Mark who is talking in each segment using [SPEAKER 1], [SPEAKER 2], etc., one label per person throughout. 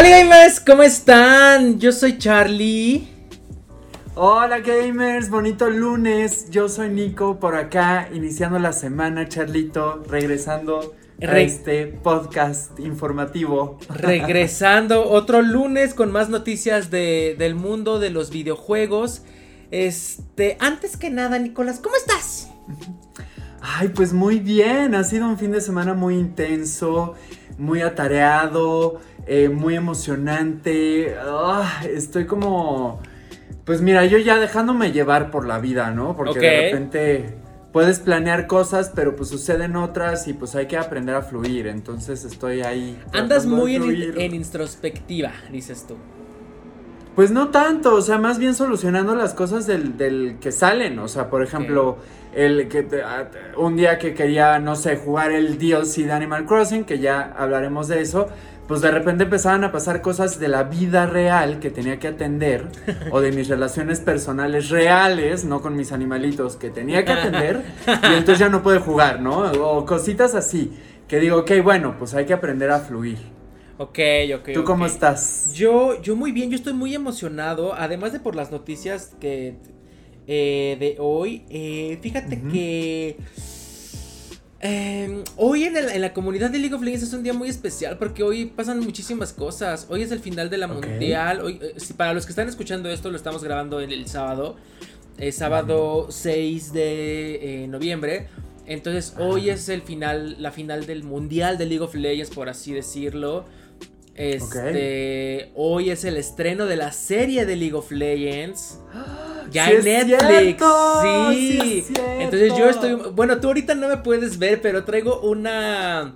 [SPEAKER 1] Hola gamers, ¿cómo están? Yo soy Charlie.
[SPEAKER 2] Hola gamers, bonito lunes. Yo soy Nico por acá, iniciando la semana, Charlito, regresando a este podcast informativo.
[SPEAKER 1] Regresando otro lunes con más noticias de, del mundo de los videojuegos. Este, antes que nada, Nicolás, ¿cómo estás?
[SPEAKER 2] Ay, pues muy bien, ha sido un fin de semana muy intenso, muy atareado, eh, muy emocionante. Ah, estoy como, pues mira, yo ya dejándome llevar por la vida, ¿no? Porque de repente puedes planear cosas, pero pues suceden otras y pues hay que aprender a fluir. Entonces estoy ahí.
[SPEAKER 1] Andas muy en, en introspectiva, dices tú.
[SPEAKER 2] Pues no tanto, o sea, más bien solucionando las cosas del, que salen. O sea, por ejemplo, el que ah, un día que quería, no sé, jugar el DLC de Animal Crossing, que ya hablaremos de eso, pues de repente empezaban a pasar cosas de la vida real que tenía que atender, o de mis relaciones personales reales, no con mis animalitos, que tenía que atender, y entonces ya no puede jugar, ¿no? O cositas así, que digo, ok, bueno, pues hay que aprender a fluir.
[SPEAKER 1] Ok, ok.
[SPEAKER 2] ¿Tú cómo estás?
[SPEAKER 1] Yo, yo muy bien, yo estoy muy emocionado, además de por las noticias que eh, de hoy. Eh, fíjate que em, hoy en, la comunidad de League of Legends es un día muy especial porque hoy pasan muchísimas cosas. Hoy es el final de la mundial. Hoy, eh, para los que están escuchando esto, lo estamos grabando el, el sábado. sábado 6 de noviembre. Entonces hoy es el final, la final del mundial de League of Legends, por así decirlo. Este, hoy es el estreno de la serie de League of Legends. Ya en Netflix. sí. Entonces yo estoy, bueno, tú ahorita no me puedes ver, pero traigo una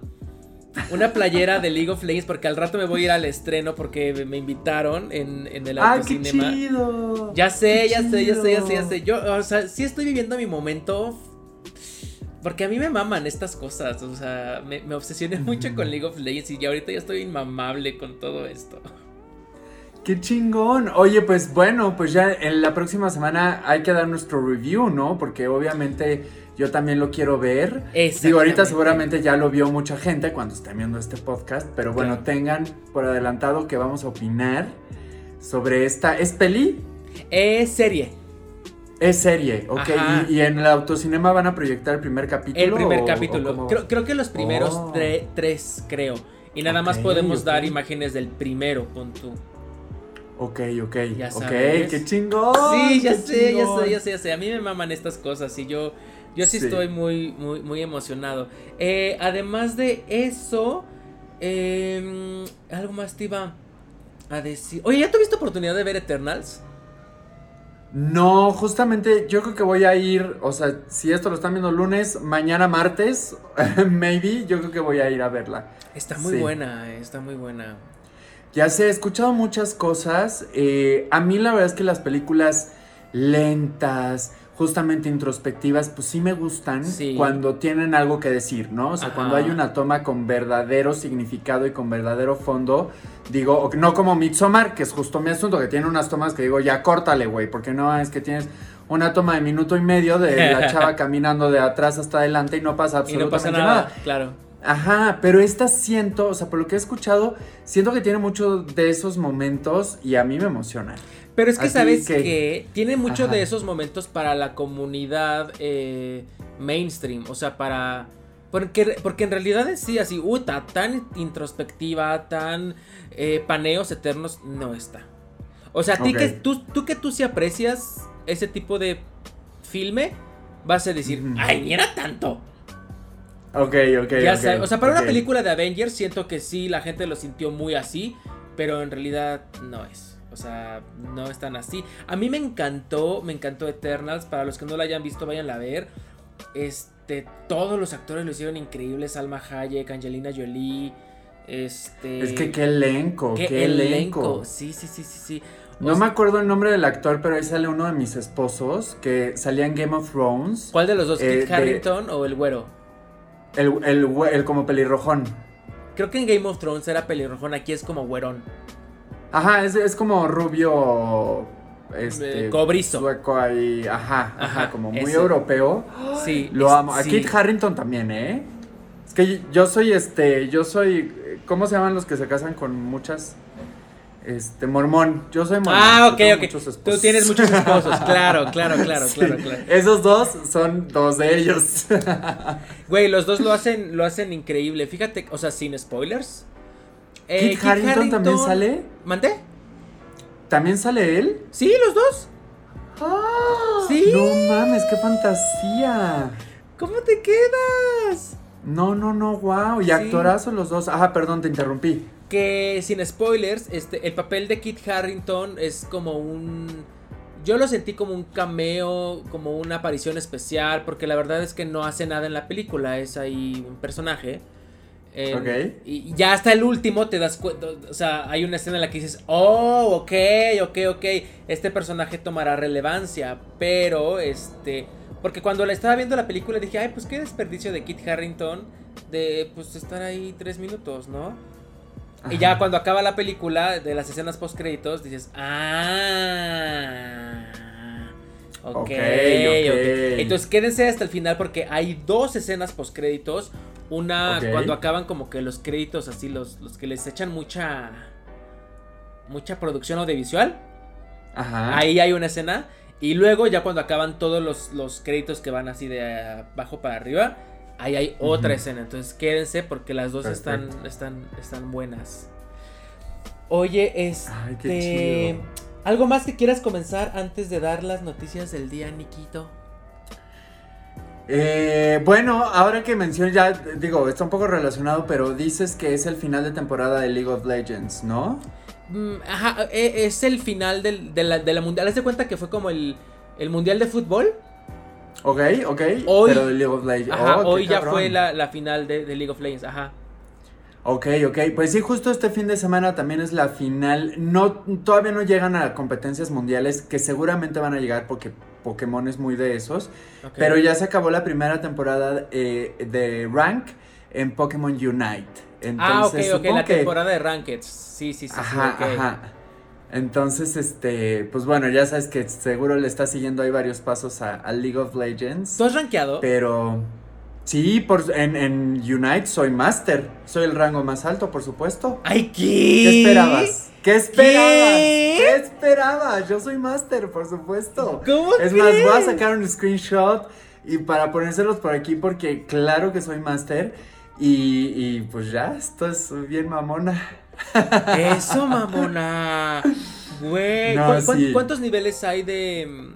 [SPEAKER 1] una playera de League of Legends porque al rato me voy a ir al estreno porque me invitaron en, en el
[SPEAKER 2] autocinema. ¡Ay, qué chido!
[SPEAKER 1] Ya sé, ya sé, ya sé, ya sé, ya sé. Yo, o sea, sí estoy viviendo mi momento porque a mí me maman estas cosas, o sea, me, obsesioné mucho con League of Legends y ahorita ya estoy inmamable con todo esto.
[SPEAKER 2] ¡Qué chingón! Oye, pues bueno, pues ya en la próxima semana hay que dar nuestro review, ¿no? Porque obviamente yo también lo quiero ver. Digo, ahorita seguramente ya lo vio mucha gente cuando estén viendo este podcast, pero bueno, tengan por adelantado que vamos a opinar sobre esta... ¿Es peli?
[SPEAKER 1] Es serie.
[SPEAKER 2] Es serie, ok. ¿Y, en el autocinema van a proyectar el primer capítulo?
[SPEAKER 1] El primer capítulo. creo, que los primeros oh. tres, creo. Y nada más podemos dar imágenes del primero, con tú.
[SPEAKER 2] Ok, ok. Ya ok, qué chingón.
[SPEAKER 1] Sí, ya sé, ya sé, ya sé, ya sé. A mí me maman estas cosas y yo, yo sí, estoy muy, muy, muy emocionado. Eh, además de eso, em, algo más te iba a decir. Oye, ¿ya tuviste oportunidad de ver Eternals?
[SPEAKER 2] No, justamente yo creo que voy a ir, o sea, si esto lo están viendo lunes, mañana martes, maybe, yo creo que voy a ir a verla.
[SPEAKER 1] Está muy buena, está muy buena.
[SPEAKER 2] Ya sé, he escuchado muchas cosas. Eh, a mí la verdad es que las películas lentas, justamente introspectivas, pues sí me gustan cuando tienen algo que decir, ¿no? O sea, cuando hay una toma con verdadero significado y con verdadero fondo, digo, no como Midsommar, que es justo mi asunto, que tiene unas tomas que digo, ya córtale, güey, porque no es que tienes una toma de minuto y medio de la chava caminando de atrás hasta adelante y no pasa absolutamente nada, nada.
[SPEAKER 1] Claro.
[SPEAKER 2] Ajá, pero esta siento, o sea, por lo que he escuchado, siento que tiene mucho de esos momentos y a mí me emociona.
[SPEAKER 1] Pero es que sabes que, tiene mucho de esos momentos para la comunidad eh, mainstream, o sea, para... Porque, porque en realidad es sí, así, uta, tan introspectiva, tan eh, paneos eternos, no está. O sea, ti que, tú, tú que tú sí aprecias ese tipo de filme, vas a decir, ay, ni era tanto.
[SPEAKER 2] Ok, ok.
[SPEAKER 1] Ya o sea, para una película de Avengers siento que sí, la gente lo sintió muy así, pero en realidad no es. O sea, no están así. A mí me encantó, me encantó Eternals. Para los que no la hayan visto, vayan a ver. Este, todos los actores lo hicieron increíbles. Salma Hayek, Angelina Jolie. Este.
[SPEAKER 2] Es que qué elenco, qué, elenco.
[SPEAKER 1] Sí, sí, sí, sí, sí.
[SPEAKER 2] No me acuerdo el nombre del actor, pero ahí sale uno de mis esposos que salía en Game of Thrones.
[SPEAKER 1] ¿Cuál de los dos? Eh, ¿Kit Harrington o el güero?
[SPEAKER 2] El, el, el, como pelirrojón.
[SPEAKER 1] Creo que en Game of Thrones era pelirrojón, aquí es como güerón.
[SPEAKER 2] Ajá, es, es como rubio. Este,
[SPEAKER 1] Cobrizo.
[SPEAKER 2] Sueco ahí. Ajá, ajá, como muy europeo.
[SPEAKER 1] Sí.
[SPEAKER 2] Lo amo. A Kit Harrington también, ¿eh? Es que yo soy este. Yo soy. ¿Cómo se llaman los que se casan con muchas? Este, mormón. Yo soy mormón.
[SPEAKER 1] Ah, ok, ok. Tú tienes muchos esposos. Claro, claro, claro, claro, claro.
[SPEAKER 2] Esos dos son dos de ellos.
[SPEAKER 1] Güey, los dos lo hacen, lo hacen increíble. Fíjate, o sea, sin spoilers.
[SPEAKER 2] Eh, Kit, Harrington, también sale.
[SPEAKER 1] ¿Mandé?
[SPEAKER 2] ¿También sale él?
[SPEAKER 1] Sí, los dos.
[SPEAKER 2] ¡Ah! Sí. No mames, qué fantasía.
[SPEAKER 1] ¿Cómo te quedas?
[SPEAKER 2] No, no, no, wow. Y actorazo los dos. Ajá, perdón, te interrumpí.
[SPEAKER 1] Que sin spoilers, este, el papel de Kit Harrington es como un. Yo lo sentí como un cameo, como una aparición especial, porque la verdad es que no hace nada en la película, es ahí un personaje. Y ya hasta el último te das cuenta, o sea, hay una escena en la que dices, oh, ok, ok, ok, este personaje tomará relevancia, pero este porque cuando la estaba viendo la película dije, ay, pues qué desperdicio de Kit Harrington de pues estar ahí tres minutos, ¿no? Y ya cuando acaba la película de las escenas post créditos dices, ah, ok, ok. Entonces quédense hasta el final porque hay dos escenas post créditos. Una cuando acaban como que los créditos así, los, los que les echan mucha, mucha producción audiovisual. Ajá. Ahí hay una escena. Y luego ya cuando acaban todos los, créditos que van así de abajo para arriba, ahí hay otra escena. Entonces quédense porque las dos están, están, están buenas. Oye, este... ¿Algo más que quieras comenzar antes de dar las noticias del día, Nikito?
[SPEAKER 2] Eh, bueno, ahora que menciono ya, digo, está un poco relacionado, pero dices que es el final de temporada de League of Legends, ¿no?
[SPEAKER 1] Mm, ajá, e, es el final del, de, la, de la mundial. Haz de cuenta que fue como el, el mundial de fútbol.
[SPEAKER 2] Ok, ok. Hoy, pero de League of Legends.
[SPEAKER 1] Ajá, oh, hoy ya fue la, la final de, de, League of Legends, ajá.
[SPEAKER 2] Ok, ok. Pues sí, justo este fin de semana también es la final. No, todavía no llegan a competencias mundiales, que seguramente van a llegar porque Pokémon es muy de esos. Pero ya se acabó la primera temporada eh, de Rank en Pokémon Unite.
[SPEAKER 1] Entonces, ah, ok, ok, la temporada de Ranked. Sí, sí, sí.
[SPEAKER 2] Ajá, ajá. Entonces, este, pues bueno, ya sabes que seguro le está siguiendo ahí varios pasos a, League of Legends.
[SPEAKER 1] ¿Tú has rankeado?
[SPEAKER 2] Pero sí, por, en, en Unite soy Master. Soy el rango más alto, por supuesto.
[SPEAKER 1] ¡Ay, qué!
[SPEAKER 2] ¿Qué esperabas? ¿Qué esperabas? ¿Qué, esperabas? Yo soy Master, por supuesto.
[SPEAKER 1] ¿Cómo
[SPEAKER 2] Es más, voy a sacar un screenshot y para ponérselos por aquí porque claro que soy Master. Y, y pues ya, esto es bien mamona.
[SPEAKER 1] Eso, mamona. Güey, ¿cuántos niveles hay de,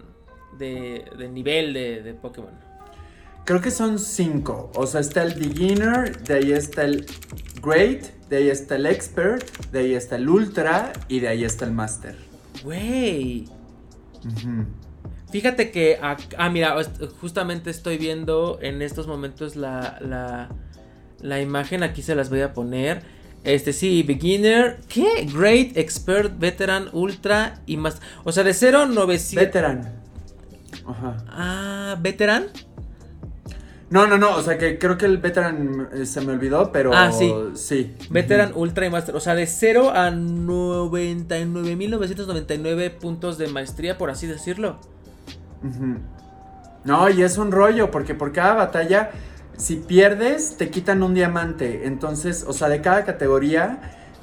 [SPEAKER 1] de, de nivel de, de, Pokémon?
[SPEAKER 2] Creo que son cinco. O sea, está el beginner, de ahí está el great, de ahí está el expert, de ahí está el ultra y de ahí está el master.
[SPEAKER 1] Güey. Fíjate que, ah, mira, justamente estoy viendo en estos momentos la, la, la imagen, aquí se las voy a poner. Este sí, beginner, ¿qué? Great, expert, veteran, ultra y más. O sea, de 0 900.
[SPEAKER 2] Veteran. Ajá.
[SPEAKER 1] Ah, veteran.
[SPEAKER 2] No, no, no, o sea que creo que el veteran eh, se me olvidó, pero
[SPEAKER 1] ah, sí.
[SPEAKER 2] Sí.
[SPEAKER 1] Veteran, ultra y master, o sea, de 0 a 99.999 puntos de maestría, por así decirlo.
[SPEAKER 2] No, y es un rollo, porque por cada batalla si pierdes, te quitan un diamante. Entonces, o sea, de cada categoría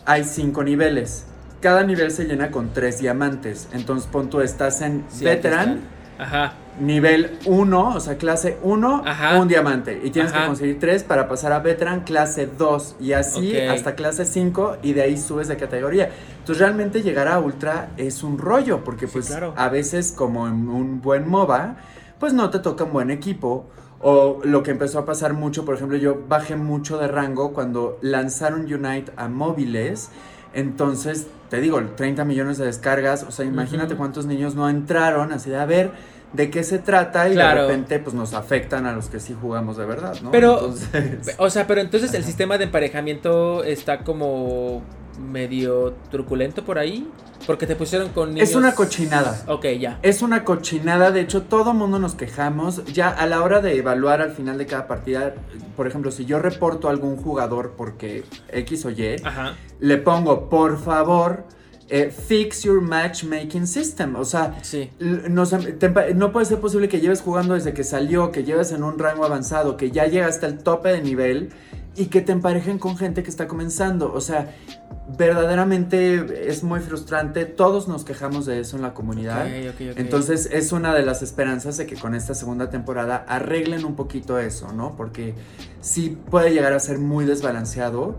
[SPEAKER 2] hay cinco niveles. Cada nivel se llena con tres diamantes. Entonces, pon tú estás en Veteran.
[SPEAKER 1] Ajá.
[SPEAKER 2] Nivel 1, o sea, clase 1, un diamante. Y tienes que conseguir tres para pasar a Veteran clase 2. Y así hasta clase 5 y de ahí subes de categoría. Entonces realmente llegar a Ultra es un rollo. Porque pues a veces como en un buen MOBA, pues no te toca un buen equipo o lo que empezó a pasar mucho, por ejemplo, yo bajé mucho de rango cuando lanzaron Unite a móviles. Entonces, te digo, 30 millones de descargas. O sea, imagínate cuántos niños no entraron así de a ver de qué se trata y de repente pues nos afectan a los que sí jugamos de verdad, ¿no?
[SPEAKER 1] Pero, o sea, pero entonces el sistema de emparejamiento está como medio truculento por ahí. Porque te pusieron con niños...
[SPEAKER 2] Es una cochinada.
[SPEAKER 1] Ok, ya.
[SPEAKER 2] Es una cochinada. De hecho, todo mundo nos quejamos. Ya a la hora de evaluar al final de cada partida, por ejemplo, si yo reporto a algún jugador porque X o Y, le pongo, por favor, eh, fix your matchmaking system. O sea, no puede ser posible que lleves jugando desde que salió, que lleves en un rango avanzado, que ya llega hasta el tope de nivel y que te emparejen con gente que está comenzando. O sea, verdaderamente es muy frustrante. Todos nos quejamos de eso en la comunidad. Entonces es una de las esperanzas de que con esta segunda temporada arreglen un poquito eso, ¿no? Porque sí puede llegar a ser muy desbalanceado.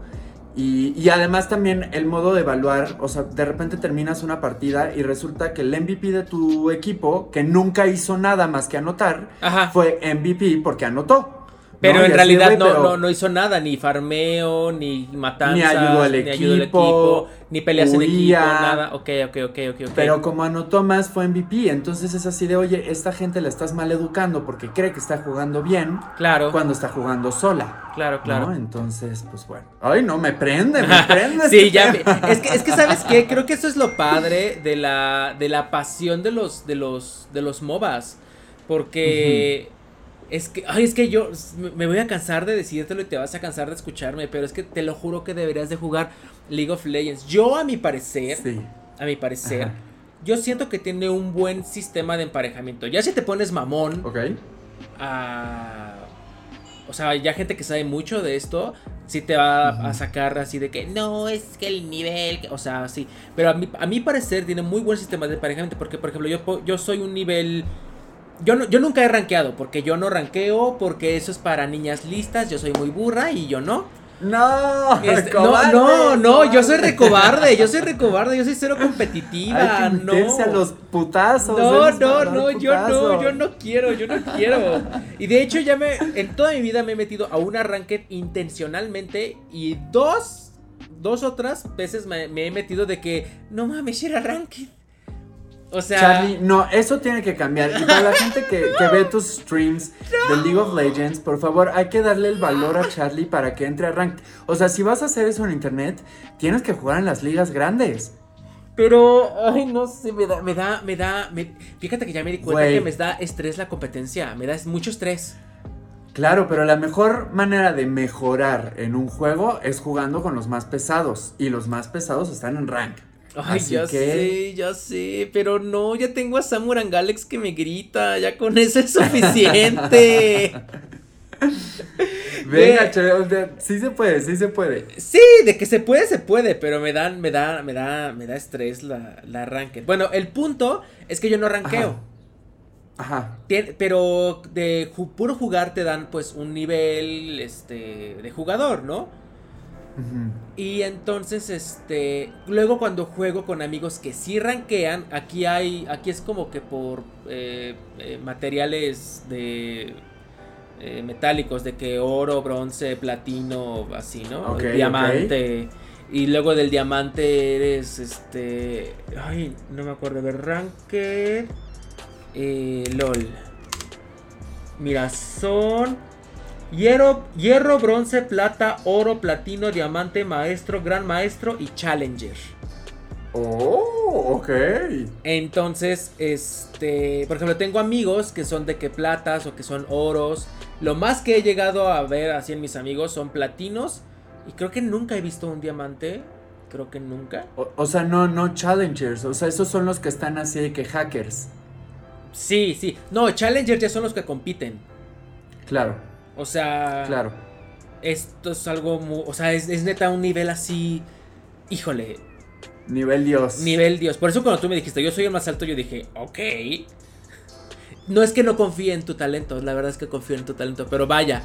[SPEAKER 2] Y, además también el modo de evaluar, o sea, de repente terminas una partida y resulta que el MVP de tu equipo, que nunca hizo nada más que anotar, fue MVP porque anotó.
[SPEAKER 1] Pero en realidad no, no, hizo nada, ni farmeo, ni matanzas, ni ayudó al equipo, ni peleas en equipo, nada. Ok, ok, ok, ok.
[SPEAKER 2] Pero como anotó más fue MVP, entonces es así de, oye, esta gente la estás mal educando porque cree que está jugando bien.
[SPEAKER 1] Claro.
[SPEAKER 2] Cuando está jugando sola.
[SPEAKER 1] Claro, claro.
[SPEAKER 2] Entonces, pues bueno. Ay, no, me prende, me prende.
[SPEAKER 1] sí, este ya. es, que, es que, ¿sabes qué? Creo que eso es lo padre de la, de la pasión de los, de los, de los MOBAs. Porque... Es que, ay, es que yo me voy a cansar de decírtelo y te vas a cansar de escucharme, pero es que te lo juro que deberías de jugar League of Legends. Yo, a mi parecer, a mi parecer, yo siento que tiene un buen sistema de emparejamiento. Ya si te pones mamón,
[SPEAKER 2] ok.
[SPEAKER 1] o sea, ya gente que sabe mucho de esto, sí te va a sacar así de que no, es que el nivel, o sea, sí. Pero a mi, a mi parecer tiene muy buen sistema de emparejamiento, porque, por ejemplo, yo, yo soy un nivel yo, no, yo nunca he rankeado, porque yo no ranqueo, porque eso es para niñas listas, yo soy muy burra y yo no.
[SPEAKER 2] No,
[SPEAKER 1] este, no, no, no, yo soy recobarde, yo soy recobarde, yo soy cero competitiva,
[SPEAKER 2] Hay que
[SPEAKER 1] no.
[SPEAKER 2] a los putazos.
[SPEAKER 1] No, no, no, yo no, yo no quiero, yo no quiero. Y de hecho ya me, en toda mi vida me he metido a una ranked intencionalmente y dos, dos otras veces me, me he metido de que, no mames, era ranked. O sea.
[SPEAKER 2] Charlie, no, eso tiene que cambiar. Y para la gente que, ve tus streams de League of Legends, por favor, hay que darle el valor a Charlie para que entre a rank. O sea, si vas a hacer eso en internet, tienes que jugar en las ligas grandes.
[SPEAKER 1] Pero, ay, no sé, me da, me da, me da. fíjate que ya me di cuenta que me da estrés la competencia. Me da mucho estrés.
[SPEAKER 2] Claro, pero la mejor manera de mejorar en un juego es jugando con los más pesados. Y los más pesados están en rank.
[SPEAKER 1] Ay, ya sé, ya sé, pero no, ya tengo a Samuran Galax que me grita, ya con eso es suficiente.
[SPEAKER 2] Venga, sí se puede, sí se puede.
[SPEAKER 1] Sí, de que se puede, se puede, pero me dan, me da, me da, me da estrés la, la arranque. Bueno, el punto es que yo no arranqueo.
[SPEAKER 2] Ajá.
[SPEAKER 1] pero de puro jugar te dan pues un nivel este de jugador, ¿no? Y entonces, este, luego cuando juego con amigos que sí ranquean, aquí hay, aquí es como que por eh, eh, materiales de eh, metálicos, de que oro, bronce, platino, así, ¿no? diamante. Y luego del diamante eres, este, ay, no me acuerdo, de ranque, lol. Mira, son Hierro, hierro, bronce, plata, oro, platino, diamante, maestro, gran maestro y challenger.
[SPEAKER 2] Oh, ok.
[SPEAKER 1] Entonces, este, por ejemplo, tengo amigos que son de que platas o que son oros. Lo más que he llegado a ver así en mis amigos son platinos. Y creo que nunca he visto un diamante. Creo que nunca.
[SPEAKER 2] O, sea, no, no challengers. O sea, esos son los que están así de que hackers.
[SPEAKER 1] Sí, sí. No, challengers ya son los que compiten.
[SPEAKER 2] Claro.
[SPEAKER 1] O sea.
[SPEAKER 2] Claro.
[SPEAKER 1] Esto es algo muy. O sea, es, neta un nivel así. Híjole.
[SPEAKER 2] Nivel Dios.
[SPEAKER 1] Nivel Dios. Por eso cuando tú me dijiste, yo soy el más alto, yo dije, ok. No es que no confíe en tu talento, la verdad es que confío en tu talento, pero vaya,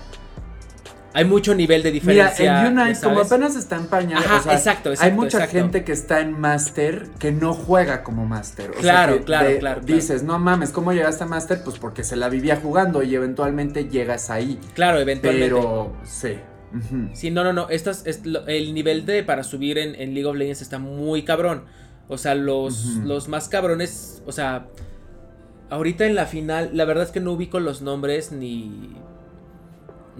[SPEAKER 1] hay mucho nivel de diferencia.
[SPEAKER 2] Mira, en Unite, como apenas está en pañal,
[SPEAKER 1] exacto, exacto,
[SPEAKER 2] hay mucha gente que está en Master que no juega como Master.
[SPEAKER 1] claro, claro, claro,
[SPEAKER 2] Dices, no mames, ¿cómo llegaste a Master? Pues porque se la vivía jugando y eventualmente llegas ahí.
[SPEAKER 1] Claro, eventualmente.
[SPEAKER 2] Pero, sí.
[SPEAKER 1] Sí, no, no, no. Esto es, el nivel de para subir en, League of Legends está muy cabrón. O sea, los, los más cabrones, o sea, ahorita en la final, la verdad es que no ubico los nombres ni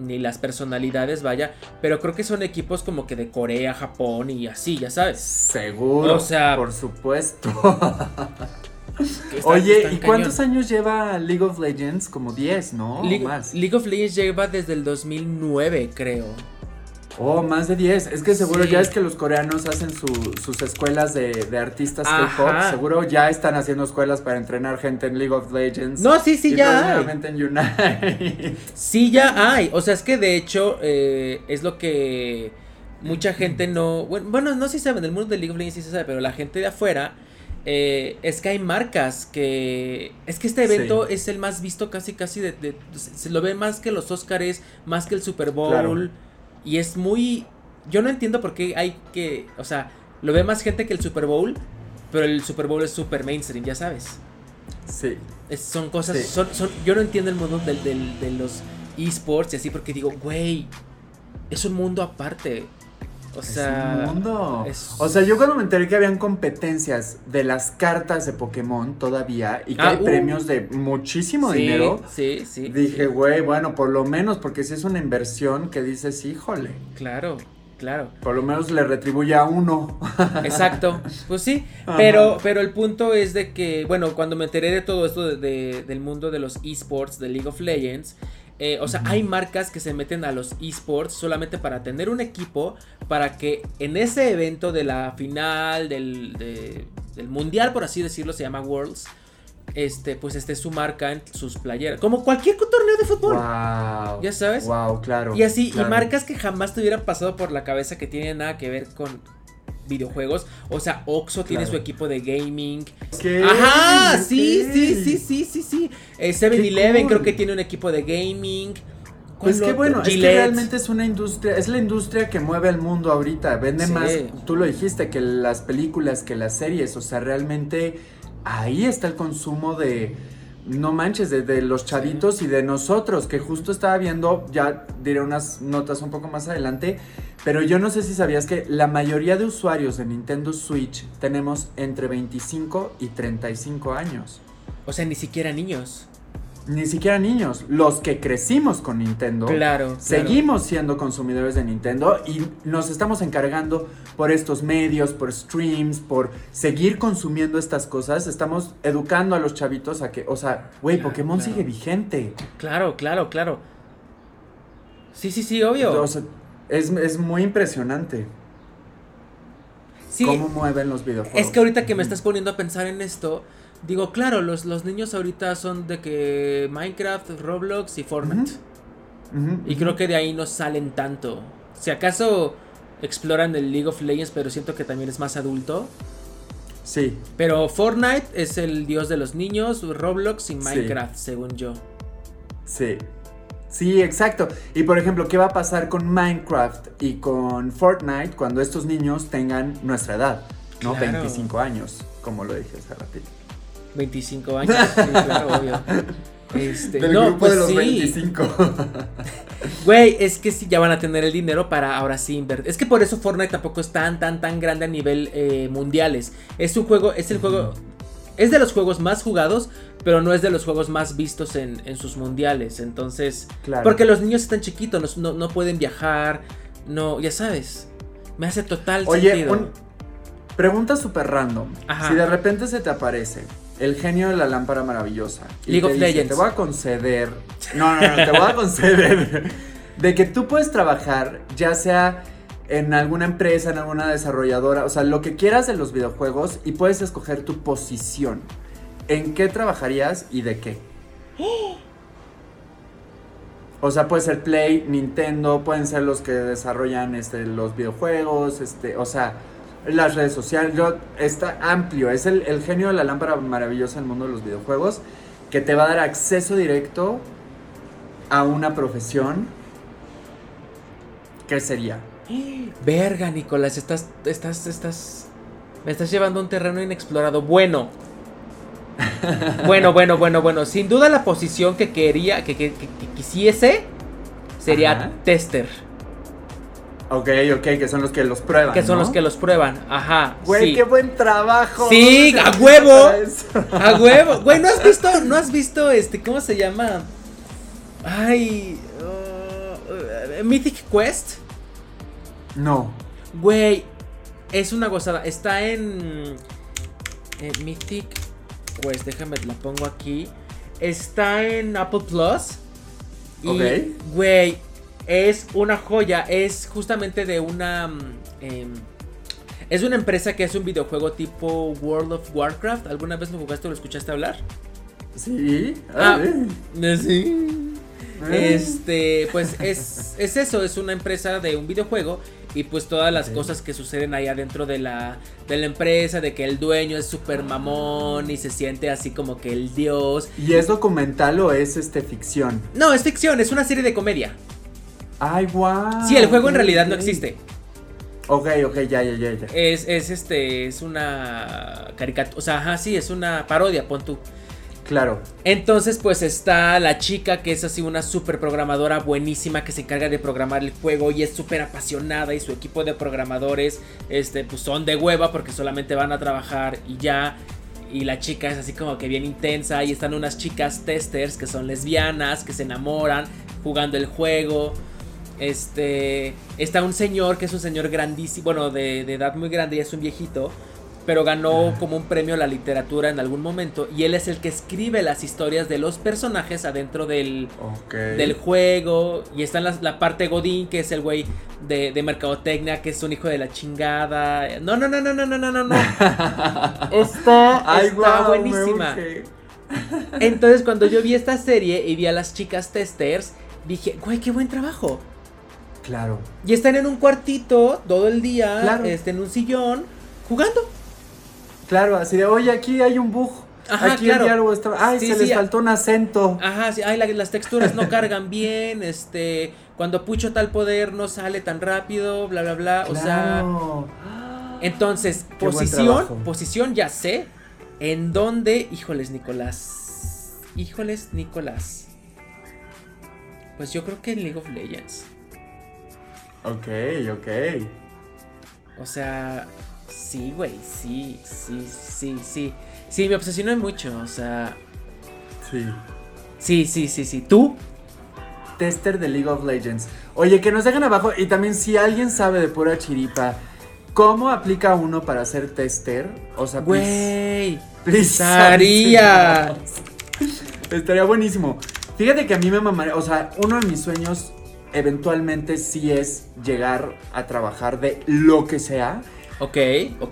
[SPEAKER 1] ni las personalidades, vaya, pero creo que son equipos como que de Corea, Japón y así, ya sabes.
[SPEAKER 2] Seguro. O sea, por supuesto. Oye, ¿y cuántos años lleva League of Legends? Como 10, ¿no?
[SPEAKER 1] League, League of Legends lleva desde el 2009, creo.
[SPEAKER 2] Oh, más de 10. Es que seguro ya es que los coreanos hacen sus escuelas de, artistas K-pop. Seguro ya están haciendo escuelas para entrenar gente en League of Legends.
[SPEAKER 1] No, sí, sí, ya
[SPEAKER 2] hay. en Unite.
[SPEAKER 1] Sí, ya hay. O sea, es que de hecho eh, es lo que mucha gente no. Bueno, no sé si saben, el mundo de League of Legends sí se sabe, pero la gente de afuera. Eh, es que hay marcas que. Es que este evento es el más visto casi, casi de, Se lo ve más que los Oscars, más que el Super Bowl. Y es muy... Yo no entiendo por qué hay que... O sea, lo ve más gente que el Super Bowl, pero el Super Bowl es super mainstream, ya sabes.
[SPEAKER 2] Sí.
[SPEAKER 1] son cosas... Son, son, yo no entiendo el mundo del, del, de los esports y así porque digo, güey, es un mundo aparte. O sea,
[SPEAKER 2] mundo. o sea, yo cuando me enteré que habían competencias de las cartas de Pokémon todavía y que ah, hay uh. premios de muchísimo dinero,
[SPEAKER 1] sí, sí,
[SPEAKER 2] dije, güey, bueno, por lo menos, porque si es una inversión que dices, híjole.
[SPEAKER 1] Claro, claro.
[SPEAKER 2] Por lo menos le retribuye a uno.
[SPEAKER 1] Exacto, pues sí, pero, pero el punto es de que, bueno, cuando me enteré de todo esto del mundo de los esports, de League of Legends, eh, o sea, hay marcas que se meten a los esports solamente para tener un equipo para que en ese evento de la final del, del mundial, por así decirlo, se llama Worlds. Este, pues esté su marca en sus playeras. Como cualquier torneo de fútbol.
[SPEAKER 2] Wow.
[SPEAKER 1] Ya sabes.
[SPEAKER 2] Wow, claro.
[SPEAKER 1] Y así, y marcas que jamás te hubieran pasado por la cabeza que tienen nada que ver con, videojuegos. O sea, Oxo tiene su equipo de gaming.
[SPEAKER 2] ¿Qué?
[SPEAKER 1] Ajá, sí, sí, sí, sí, sí, sí. 7-Eleven creo que tiene un equipo de gaming.
[SPEAKER 2] Pues qué bueno, es que realmente es una industria, es la industria que mueve el mundo ahorita, vende más, tú lo dijiste, que las películas, que las series, o sea, realmente ahí está el consumo de, no manches, de, los chavitos y de nosotros, que justo estaba viendo, ya diré unas notas un poco más adelante, pero yo no sé si sabías que la mayoría de usuarios de Nintendo Switch tenemos entre 25 y 35 años.
[SPEAKER 1] O sea, ni siquiera niños.
[SPEAKER 2] Ni siquiera niños. Los que crecimos con Nintendo.
[SPEAKER 1] Claro.
[SPEAKER 2] Seguimos siendo consumidores de Nintendo y nos estamos encargando por estos medios, por streams, por seguir consumiendo estas cosas. Estamos educando a los chavitos a que, o sea, güey, Pokémon sigue vigente.
[SPEAKER 1] Claro, claro, claro. Sí, sí, sí, obvio.
[SPEAKER 2] Es, muy impresionante.
[SPEAKER 1] Sí,
[SPEAKER 2] cómo mueven los videojuegos.
[SPEAKER 1] Es que ahorita que me estás poniendo a pensar en esto, digo, claro, los, los niños ahorita son de que Minecraft, Roblox y Fortnite. y creo que de ahí no salen tanto. Si acaso exploran el League of Legends, pero siento que también es más adulto.
[SPEAKER 2] Sí.
[SPEAKER 1] Pero Fortnite es el dios de los niños, Roblox y Minecraft, según yo.
[SPEAKER 2] Sí. Sí, exacto. Y por ejemplo, ¿qué va a pasar con Minecraft y con Fortnite cuando estos niños tengan nuestra edad? ¿No? 25 años, como lo dije hace ratito.
[SPEAKER 1] 25 años, sí, claro, obvio.
[SPEAKER 2] Este, Del no, grupo pues de los 25.
[SPEAKER 1] Güey, es que sí, ya van a tener el dinero para ahora sí invertir. Es que por eso Fortnite tampoco es tan, tan, tan grande a nivel eh, mundiales. Es un juego, es el juego, es de los juegos más jugados, pero no es de los juegos más vistos en, sus mundiales. Entonces, porque los niños están chiquitos, no, pueden viajar, no, ya sabes. Me hace total
[SPEAKER 2] Oye, sentido. pregunta súper random. Si de repente se te aparece el genio de la lámpara maravillosa.
[SPEAKER 1] League of Legends.
[SPEAKER 2] Te voy a conceder. No, no, no, te voy a conceder. De que tú puedes trabajar, ya sea en alguna empresa, en alguna desarrolladora, o sea, lo que quieras de los videojuegos y puedes escoger tu posición. ¿En qué trabajarías y de qué? O sea, puede ser Play, Nintendo, pueden ser los que desarrollan este, los videojuegos, este, o sea, las redes sociales. Yo, está amplio, es el, el genio de la lámpara maravillosa en el mundo de los videojuegos, que te va a dar acceso directo a una profesión. ¿Qué sería?
[SPEAKER 1] Verga, Nicolás, estás, estás, estás, me estás llevando a un terreno inexplorado. Bueno, bueno, bueno, bueno, bueno. Sin duda la posición que quería, que, quisiese, sería tester.
[SPEAKER 2] Ok, ok, que son los que los prueban.
[SPEAKER 1] Que son los que los prueban, ajá.
[SPEAKER 2] Güey, qué buen trabajo.
[SPEAKER 1] Sí, a huevo. A huevo. Güey, ¿no has visto, no has visto este, ¿cómo se llama? Ay, uh, Mythic Quest.
[SPEAKER 2] No.
[SPEAKER 1] Güey, es una gozada. Está en eh, Mythic pues déjame, lo pongo aquí. Está en Apple Plus. Y, güey, es una joya. Es justamente de una. Mm, em, es una empresa que hace un videojuego tipo World of Warcraft. ¿Alguna vez lo jugaste o lo escuchaste hablar?
[SPEAKER 2] Sí.
[SPEAKER 1] Ah, eh, sí. Este, pues es, es eso, es una empresa de un videojuego y pues todas las cosas que suceden ahí adentro de la, de la empresa, de que el dueño es súper mamón y se siente así como que el dios.
[SPEAKER 2] ¿Y es documental o es este ficción?
[SPEAKER 1] No, es ficción, es una serie de comedia.
[SPEAKER 2] Ay, guau.
[SPEAKER 1] Sí, el juego en realidad no existe.
[SPEAKER 2] Ok, ok, ya, ya, ya, ya.
[SPEAKER 1] Es, es este, es una caricatura, o sea, ajá, sí, es una parodia, pon tú.
[SPEAKER 2] Claro.
[SPEAKER 1] Entonces, pues está la chica que es así una super programadora buenísima que se encarga de programar el juego y es súper apasionada y su equipo de programadores, este, pues son de hueva porque solamente van a trabajar y ya. Y la chica es así como que bien intensa y están unas chicas testers que son lesbianas, que se enamoran jugando el juego. Este, está un señor que es un señor grandísimo, bueno, de, de edad muy grande y es un viejito pero ganó como un premio a la literatura en algún momento y él es el que escribe las historias de los personajes adentro del, del juego y está en la, parte Godín que es el güey de, de, mercadotecnia que es un hijo de la chingada. No no no no no no no no no. Está, está buenísima. entonces cuando yo vi esta serie y vi a las chicas testers dije güey qué buen trabajo
[SPEAKER 2] claro.
[SPEAKER 1] Y están en un cuartito todo el día este, en un sillón jugando
[SPEAKER 2] Claro, así de, oye, aquí hay un bug. Ajá, aquí claro. el está. Ay, se les faltó un acento.
[SPEAKER 1] Ajá, sí, ay, las texturas no cargan bien, este, cuando pucho tal poder no sale tan rápido, bla, bla, bla. O sea. Entonces, posición, posición ya sé. En dónde, híjoles, Nicolás. Híjoles, Nicolás. Pues yo creo que en League of Legends.
[SPEAKER 2] Ok, ok.
[SPEAKER 1] O sea, Sí, güey, sí, sí, sí, sí. Sí, me obsesioné mucho, o sea.
[SPEAKER 2] Sí.
[SPEAKER 1] Sí, sí, sí, sí. ¿Tú?
[SPEAKER 2] Tester de League of Legends. Oye, que nos dejen abajo. Y también, si alguien sabe de pura chiripa, ¿cómo aplica uno para ser tester? O sea,
[SPEAKER 1] güey. Estaría.
[SPEAKER 2] Estaría buenísimo. Fíjate que a mí me mamaría. O sea, uno de mis sueños eventualmente sí es llegar a trabajar de lo que sea
[SPEAKER 1] Ok,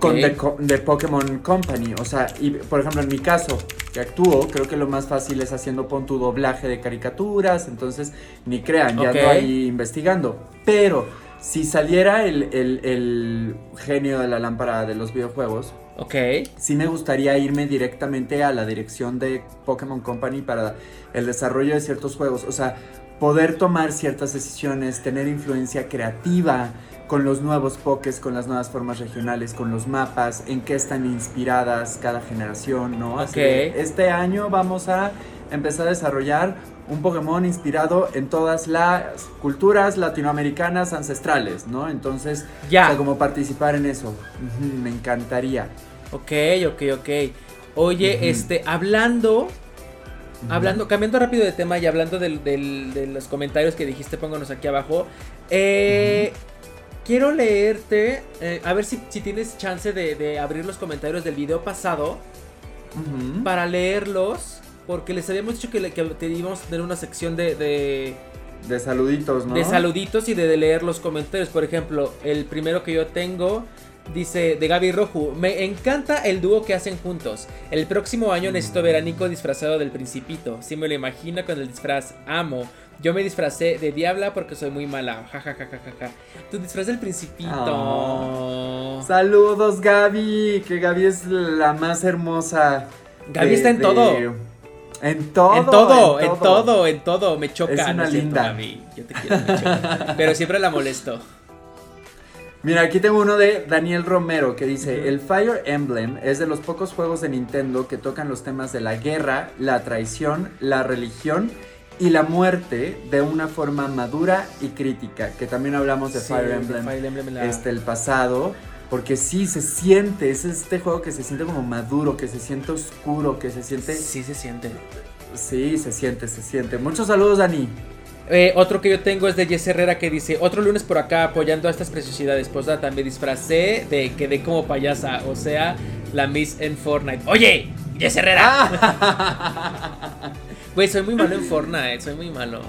[SPEAKER 2] Con The, Pokémon Company. O sea, y por ejemplo, en mi caso, que actúo, creo que lo más fácil es haciendo pon tu doblaje de caricaturas. Entonces, ni crean, ya ando ahí investigando. Pero si saliera el, genio de la lámpara de los videojuegos,
[SPEAKER 1] Ok.
[SPEAKER 2] Sí me gustaría irme directamente a la dirección de Pokémon Company para el desarrollo de ciertos juegos. O sea, poder tomar ciertas decisiones, tener influencia creativa, con los nuevos pokés, con las nuevas formas regionales, con los mapas, en qué están inspiradas cada generación, ¿no? Así este año vamos a empezar a desarrollar un Pokémon inspirado en todas las culturas latinoamericanas ancestrales, ¿no? Entonces, ya. como participar en eso. me encantaría.
[SPEAKER 1] Ok, ok, ok. Oye, este, hablando Hablando, cambiando rápido de tema y hablando de los comentarios que dijiste, pónganos aquí abajo. Eh, quiero leerte, eh, a ver si, tienes chance de, abrir los comentarios del video pasado para leerlos, porque les habíamos dicho que, que íbamos a tener una sección de,
[SPEAKER 2] de... saluditos, ¿no?
[SPEAKER 1] De saluditos y de, leer los comentarios. Por ejemplo, el primero que yo tengo dice de Gaby Rojo, me encanta el dúo que hacen juntos. El próximo año necesito ver a Nico disfrazado del principito. Si me lo imagino con el disfraz, amo. Yo me disfracé de Diabla porque soy muy mala. Ja, ja, ja, ja, ja. Tu disfraz del principito. Ah.
[SPEAKER 2] Saludos, Gaby. Que Gaby es la más hermosa.
[SPEAKER 1] Gaby está en todo.
[SPEAKER 2] En todo.
[SPEAKER 1] En todo, en todo, en todo. Me choca.
[SPEAKER 2] Es una linda.
[SPEAKER 1] Yo te quiero, me Pero siempre la molesto.
[SPEAKER 2] Mira, aquí tengo uno de Daniel Romero que dice, el Fire Emblem es de los pocos juegos de Nintendo que tocan los temas de la guerra, la traición, la religión y la muerte de una forma madura y crítica, que también hablamos de Fire Emblem, este, el pasado, porque sí se siente, es este juego que se siente como maduro, que se siente oscuro, que se siente...
[SPEAKER 1] Sí se siente.
[SPEAKER 2] Sí, se siente, se siente. Muchos saludos, Dani.
[SPEAKER 1] Eh, otro que yo tengo es de Jess Herrera que dice, otro lunes por acá apoyando a estas preciosidades. Pues también disfracé de quedé como payasa, o sea, la Miss en Fortnite. Oye, Jess Herrera. Güey, soy muy malo en Fortnite, soy muy malo.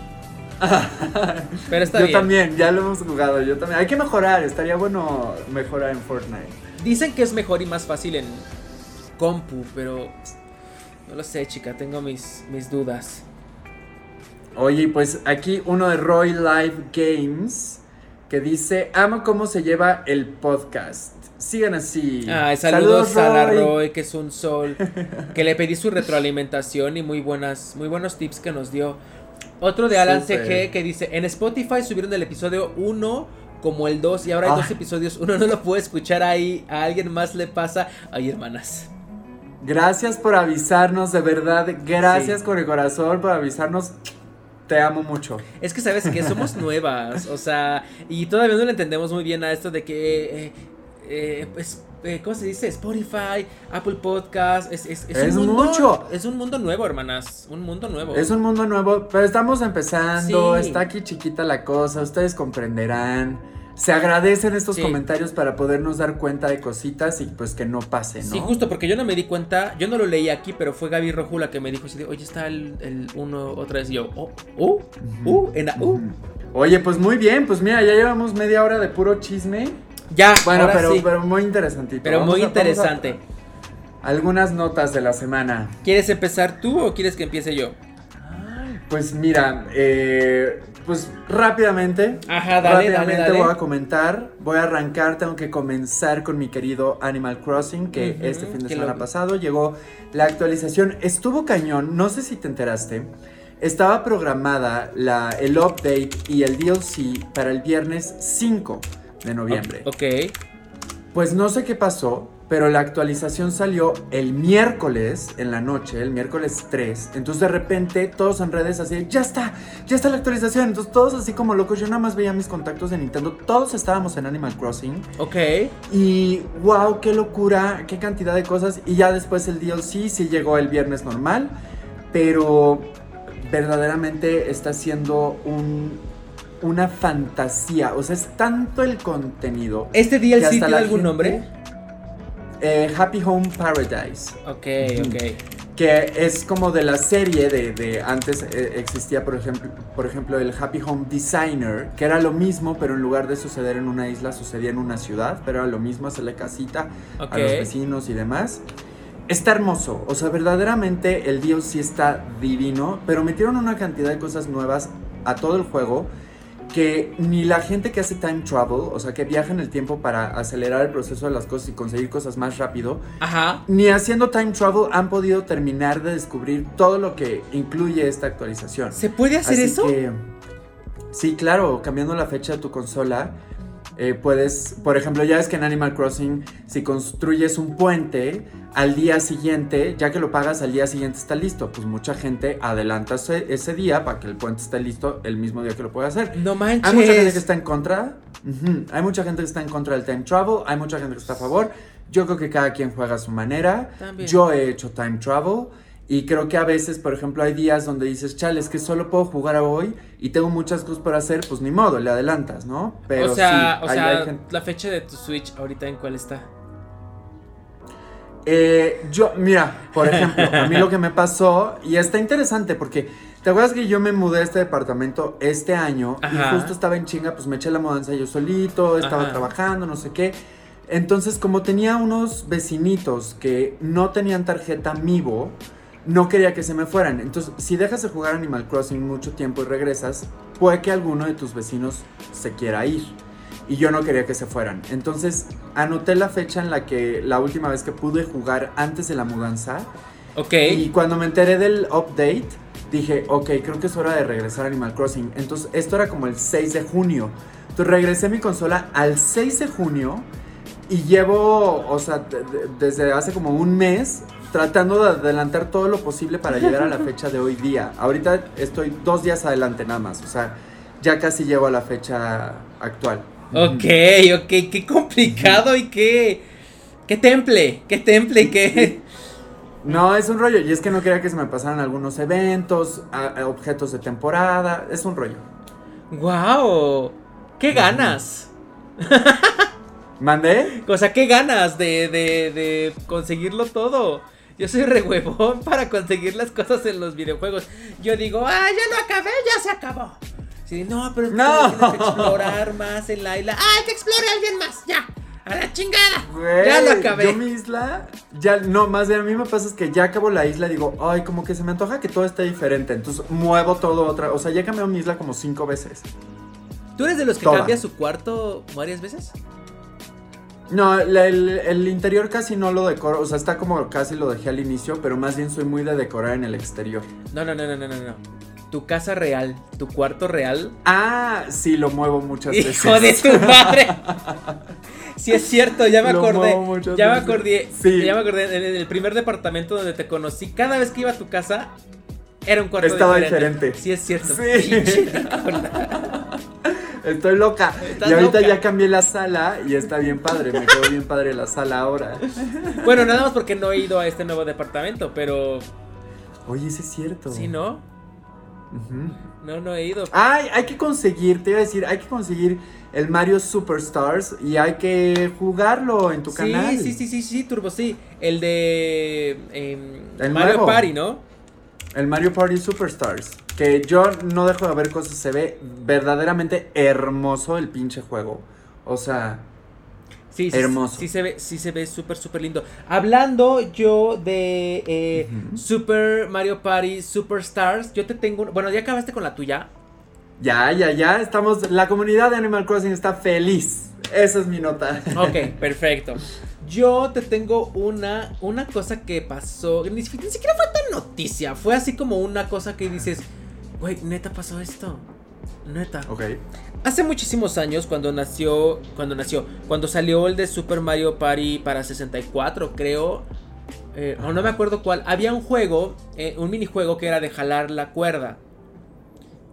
[SPEAKER 1] Pero está
[SPEAKER 2] yo
[SPEAKER 1] bien.
[SPEAKER 2] también, ya lo hemos jugado, yo también. Hay que mejorar, estaría bueno mejorar en Fortnite.
[SPEAKER 1] Dicen que es mejor y más fácil en compu, pero no lo sé, chica, tengo mis, mis dudas.
[SPEAKER 2] Oye, pues aquí uno de Roy Live Games que dice, amo cómo se lleva el podcast. Sigan así.
[SPEAKER 1] Ay, saludos, a la Roy, que es un sol, que le pedí su retroalimentación y muy buenas, muy buenos tips que nos dio. Otro de Alan. CG que dice, en Spotify subieron el episodio 1 como el 2 y ahora hay
[SPEAKER 2] Ah.
[SPEAKER 1] dos episodios, uno no lo puede escuchar ahí, a alguien más le pasa. Ay, hermanas.
[SPEAKER 2] Gracias por avisarnos, de verdad. Gracias
[SPEAKER 1] Sí.
[SPEAKER 2] con el corazón por avisarnos. Te amo mucho.
[SPEAKER 1] Es que sabes que somos nuevas, o sea, y todavía no le entendemos muy bien a esto de que, eh, eh, pues, eh, ¿cómo se dice? Spotify, Apple Podcast, es, es,
[SPEAKER 2] Es
[SPEAKER 1] un mundo,
[SPEAKER 2] mucho.
[SPEAKER 1] Es un mundo nuevo, hermanas, un mundo nuevo.
[SPEAKER 2] Es un mundo nuevo, pero estamos empezando.
[SPEAKER 1] Sí.
[SPEAKER 2] Está aquí chiquita la cosa. Ustedes comprenderán. Se agradecen estos
[SPEAKER 1] Sí.
[SPEAKER 2] comentarios para podernos dar cuenta de cositas y pues que no pase, ¿no?
[SPEAKER 1] Sí, justo porque yo no me di cuenta, yo no lo leí aquí, pero fue Gaby Rojo la que me dijo así de, oye, está el, el uno otra vez y yo, oh, uh, uh, en la, uh.
[SPEAKER 2] Oye, pues muy bien, pues mira, ya llevamos media hora de puro chisme.
[SPEAKER 1] Ya,
[SPEAKER 2] Bueno,
[SPEAKER 1] ahora
[SPEAKER 2] pero,
[SPEAKER 1] sí,
[SPEAKER 2] pero muy interesantito.
[SPEAKER 1] pero
[SPEAKER 2] Vamos
[SPEAKER 1] muy
[SPEAKER 2] a- vamos a-
[SPEAKER 1] interesante.
[SPEAKER 2] algunas notas de la semana.
[SPEAKER 1] ¿Quieres empezar tú o quieres que empiece yo?
[SPEAKER 2] Pues mira, eh, pues rápidamente.
[SPEAKER 1] Ajá, dale,
[SPEAKER 2] rápidamente
[SPEAKER 1] dale, dale.
[SPEAKER 2] voy a comentar. Voy a arrancar. Tengo que comenzar con mi querido Animal Crossing, que este fin de semana
[SPEAKER 1] lo-
[SPEAKER 2] pasado llegó la actualización. Estuvo cañón. No sé si te enteraste. Estaba programada la, el update y el DLC para el viernes 5 de noviembre.
[SPEAKER 1] Ok.
[SPEAKER 2] Pues no sé qué pasó, pero la actualización salió el miércoles en la noche, el miércoles 3. Entonces de repente todos en redes así, ya está, ya está la actualización. Entonces todos así como locos, yo nada más veía mis contactos de Nintendo, todos estábamos en Animal Crossing.
[SPEAKER 1] Ok.
[SPEAKER 2] Y wow, qué locura, qué cantidad de cosas. Y ya después el DLC sí llegó el viernes normal, pero verdaderamente está siendo un, una fantasía. O sea, es tanto el contenido.
[SPEAKER 1] ¿Este
[SPEAKER 2] que
[SPEAKER 1] DLC tiene algún
[SPEAKER 2] gente-
[SPEAKER 1] nombre?
[SPEAKER 2] Eh, Happy Home Paradise.
[SPEAKER 1] Ok, ok.
[SPEAKER 2] Que es como de la serie de, de antes eh, existía, por ejemplo, por ejemplo, el Happy Home Designer, que era lo mismo, pero en lugar de suceder en una isla, sucedía en una ciudad, pero era lo mismo, hacerle casita a los vecinos y demás. Está hermoso, o sea, verdaderamente el DLC está divino, pero metieron una cantidad de cosas nuevas a todo el juego que ni la gente que hace time travel, o sea, que viaja en el tiempo para acelerar el proceso de las cosas y conseguir cosas más rápido,
[SPEAKER 1] Ajá.
[SPEAKER 2] ni haciendo time travel han podido terminar de descubrir todo lo que incluye esta actualización.
[SPEAKER 1] ¿Se puede hacer
[SPEAKER 2] Así
[SPEAKER 1] eso?
[SPEAKER 2] que, sí, claro, cambiando la fecha de tu consola, eh, puedes, por ejemplo, ya ves que en Animal Crossing, si construyes un puente, al día siguiente, ya que lo pagas, al día siguiente está listo. Pues mucha gente adelanta ese, ese día para que el puente esté listo el mismo día que lo puede hacer.
[SPEAKER 1] No manches.
[SPEAKER 2] Hay mucha gente que está en contra. Hay mucha gente que está en contra del time travel. Hay mucha gente que está a favor. Yo creo que cada quien juega a su manera.
[SPEAKER 1] También.
[SPEAKER 2] Yo he hecho time travel. Y creo que a veces, por ejemplo, hay días donde dices, chale, es que solo puedo jugar a hoy y tengo muchas cosas por hacer, pues ni modo, le adelantas, ¿no? Pero
[SPEAKER 1] o sea,
[SPEAKER 2] sí,
[SPEAKER 1] o
[SPEAKER 2] hay-
[SPEAKER 1] sea,
[SPEAKER 2] hay gente-
[SPEAKER 1] la fecha de tu Switch ahorita en cuál está.
[SPEAKER 2] Eh, yo, mira, por ejemplo, a mí lo que me pasó, y está interesante porque, ¿te acuerdas que yo me mudé a este departamento este año?
[SPEAKER 1] Ajá.
[SPEAKER 2] Y justo estaba en chinga, pues me eché la mudanza yo solito, estaba
[SPEAKER 1] Ajá.
[SPEAKER 2] trabajando, no sé qué. Entonces, como tenía unos vecinitos que no tenían tarjeta Mivo, no quería que se me fueran. Entonces, si dejas de jugar Animal Crossing mucho tiempo y regresas, puede que alguno de tus vecinos se quiera ir. Y yo no quería que se fueran. Entonces, anoté la fecha en la que la última vez que pude jugar antes de la mudanza.
[SPEAKER 1] Ok.
[SPEAKER 2] Y cuando me enteré del update, dije, ok, creo que es hora de regresar a Animal Crossing. Entonces, esto era como el 6 de junio. Entonces, regresé mi consola al 6 de junio y llevo, o sea, de- de- desde hace como un mes tratando de adelantar todo lo posible para llegar a la fecha de hoy día. Ahorita estoy dos días adelante nada más, o sea, ya casi llego a la fecha actual.
[SPEAKER 1] Ok, ok, qué complicado y qué. Qué temple, qué temple, qué.
[SPEAKER 2] No, es un rollo. Y es que no quería que se me pasaran algunos eventos, a- a objetos de temporada. Es un rollo.
[SPEAKER 1] ¡Wow! ¡Qué ganas!
[SPEAKER 2] ¿Mandé?
[SPEAKER 1] O sea, qué ganas de, de, de conseguirlo todo. Yo soy re huevón para conseguir las cosas en los videojuegos. Yo digo, ah, ya lo acabé, ya se acabó. Sí, no, pero no. tienes que explorar más en la isla. ¡Ah, que explore alguien más! ¡Ya! ¡A la chingada! ya lo acabé.
[SPEAKER 2] Yo mi isla, ya, no, más bien a mí me pasa es que ya acabo la isla y digo, ay, como que se me antoja que todo esté diferente. Entonces muevo todo otra. O sea, ya cambiado mi isla como cinco veces.
[SPEAKER 1] ¿Tú eres de los que cambia su cuarto varias veces?
[SPEAKER 2] No, el, interior casi no lo decoro, o sea, está como casi lo dejé al inicio, pero más bien soy muy de decorar en el exterior.
[SPEAKER 1] No, no, no, no, no, no. Tu casa real, tu cuarto real.
[SPEAKER 2] Ah, sí, lo muevo muchas veces.
[SPEAKER 1] Hijo de tu madre. sí es cierto, ya me acordé. ya me acordé. Sí. Ya me acordé en el primer departamento donde te conocí, cada vez que iba a tu casa era un cuarto
[SPEAKER 2] Estaba diferente.
[SPEAKER 1] Sí es cierto. Sí.
[SPEAKER 2] Estoy loca. y ahorita ya cambié la sala y está bien padre. Me quedó bien padre la sala ahora.
[SPEAKER 1] Bueno, nada más porque no he ido a este nuevo departamento, pero.
[SPEAKER 2] Oye, ese es cierto.
[SPEAKER 1] Sí, ¿no? No, no he ido.
[SPEAKER 2] Ay, hay que conseguir, te iba a decir, hay que conseguir el Mario Superstars y hay que jugarlo en tu canal.
[SPEAKER 1] Sí, sí, sí, sí, Turbo, sí. El de em, el Mario Party, ¿no?
[SPEAKER 2] El Mario Party Superstars. Que yo no dejo de ver cosas, se ve verdaderamente hermoso el pinche juego. O sea,
[SPEAKER 1] Sí, hermoso. Sí, se ve, sí se ve súper, súper lindo. Hablando yo de eh, Super Mario Party Superstars, yo te tengo, bueno, ya acabaste con la tuya.
[SPEAKER 2] Ya, ya, ya, estamos, la comunidad de Animal Crossing está feliz. Esa es mi nota.
[SPEAKER 1] Ok, perfecto. Yo te tengo una, una cosa que pasó, ni siquiera fue tan noticia, fue así como una cosa que dices, Güey, neta pasó esto. Neta.
[SPEAKER 2] Ok.
[SPEAKER 1] Hace muchísimos años, cuando nació. Cuando nació. Cuando salió el de Super Mario Party para 64, creo. Eh, o no me acuerdo cuál. Había un juego. Eh, un minijuego que era de jalar la cuerda.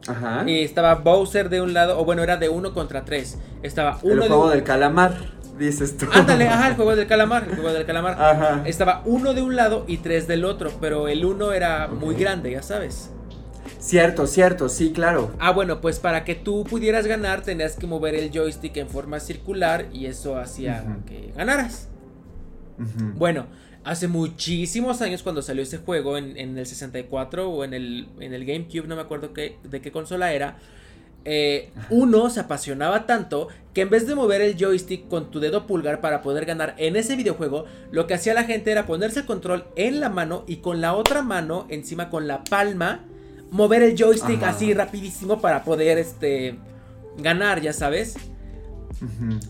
[SPEAKER 2] Ajá.
[SPEAKER 1] Y estaba Bowser de un lado. O bueno, era de uno contra tres. Estaba uno
[SPEAKER 2] el juego del calamar. Dices tú.
[SPEAKER 1] Ándale, ajá, el juego del calamar, el juego del calamar. Ajá. Estaba uno de un lado y tres del otro, pero el uno era muy grande, ya sabes.
[SPEAKER 2] Cierto, cierto, sí, claro.
[SPEAKER 1] Ah, bueno, pues para que tú pudieras ganar tenías que mover el joystick en forma circular y eso hacía que ganaras. Bueno, hace muchísimos años cuando salió ese juego en, el 64 o en el, en el GameCube, no me acuerdo qué, de qué consola era. Eh, uno se apasionaba tanto que en vez de mover el joystick con tu dedo pulgar para poder ganar en ese videojuego, lo que hacía la gente era ponerse el control en la mano y con la otra mano encima con la palma mover el joystick así rapidísimo para poder este ganar, ya sabes.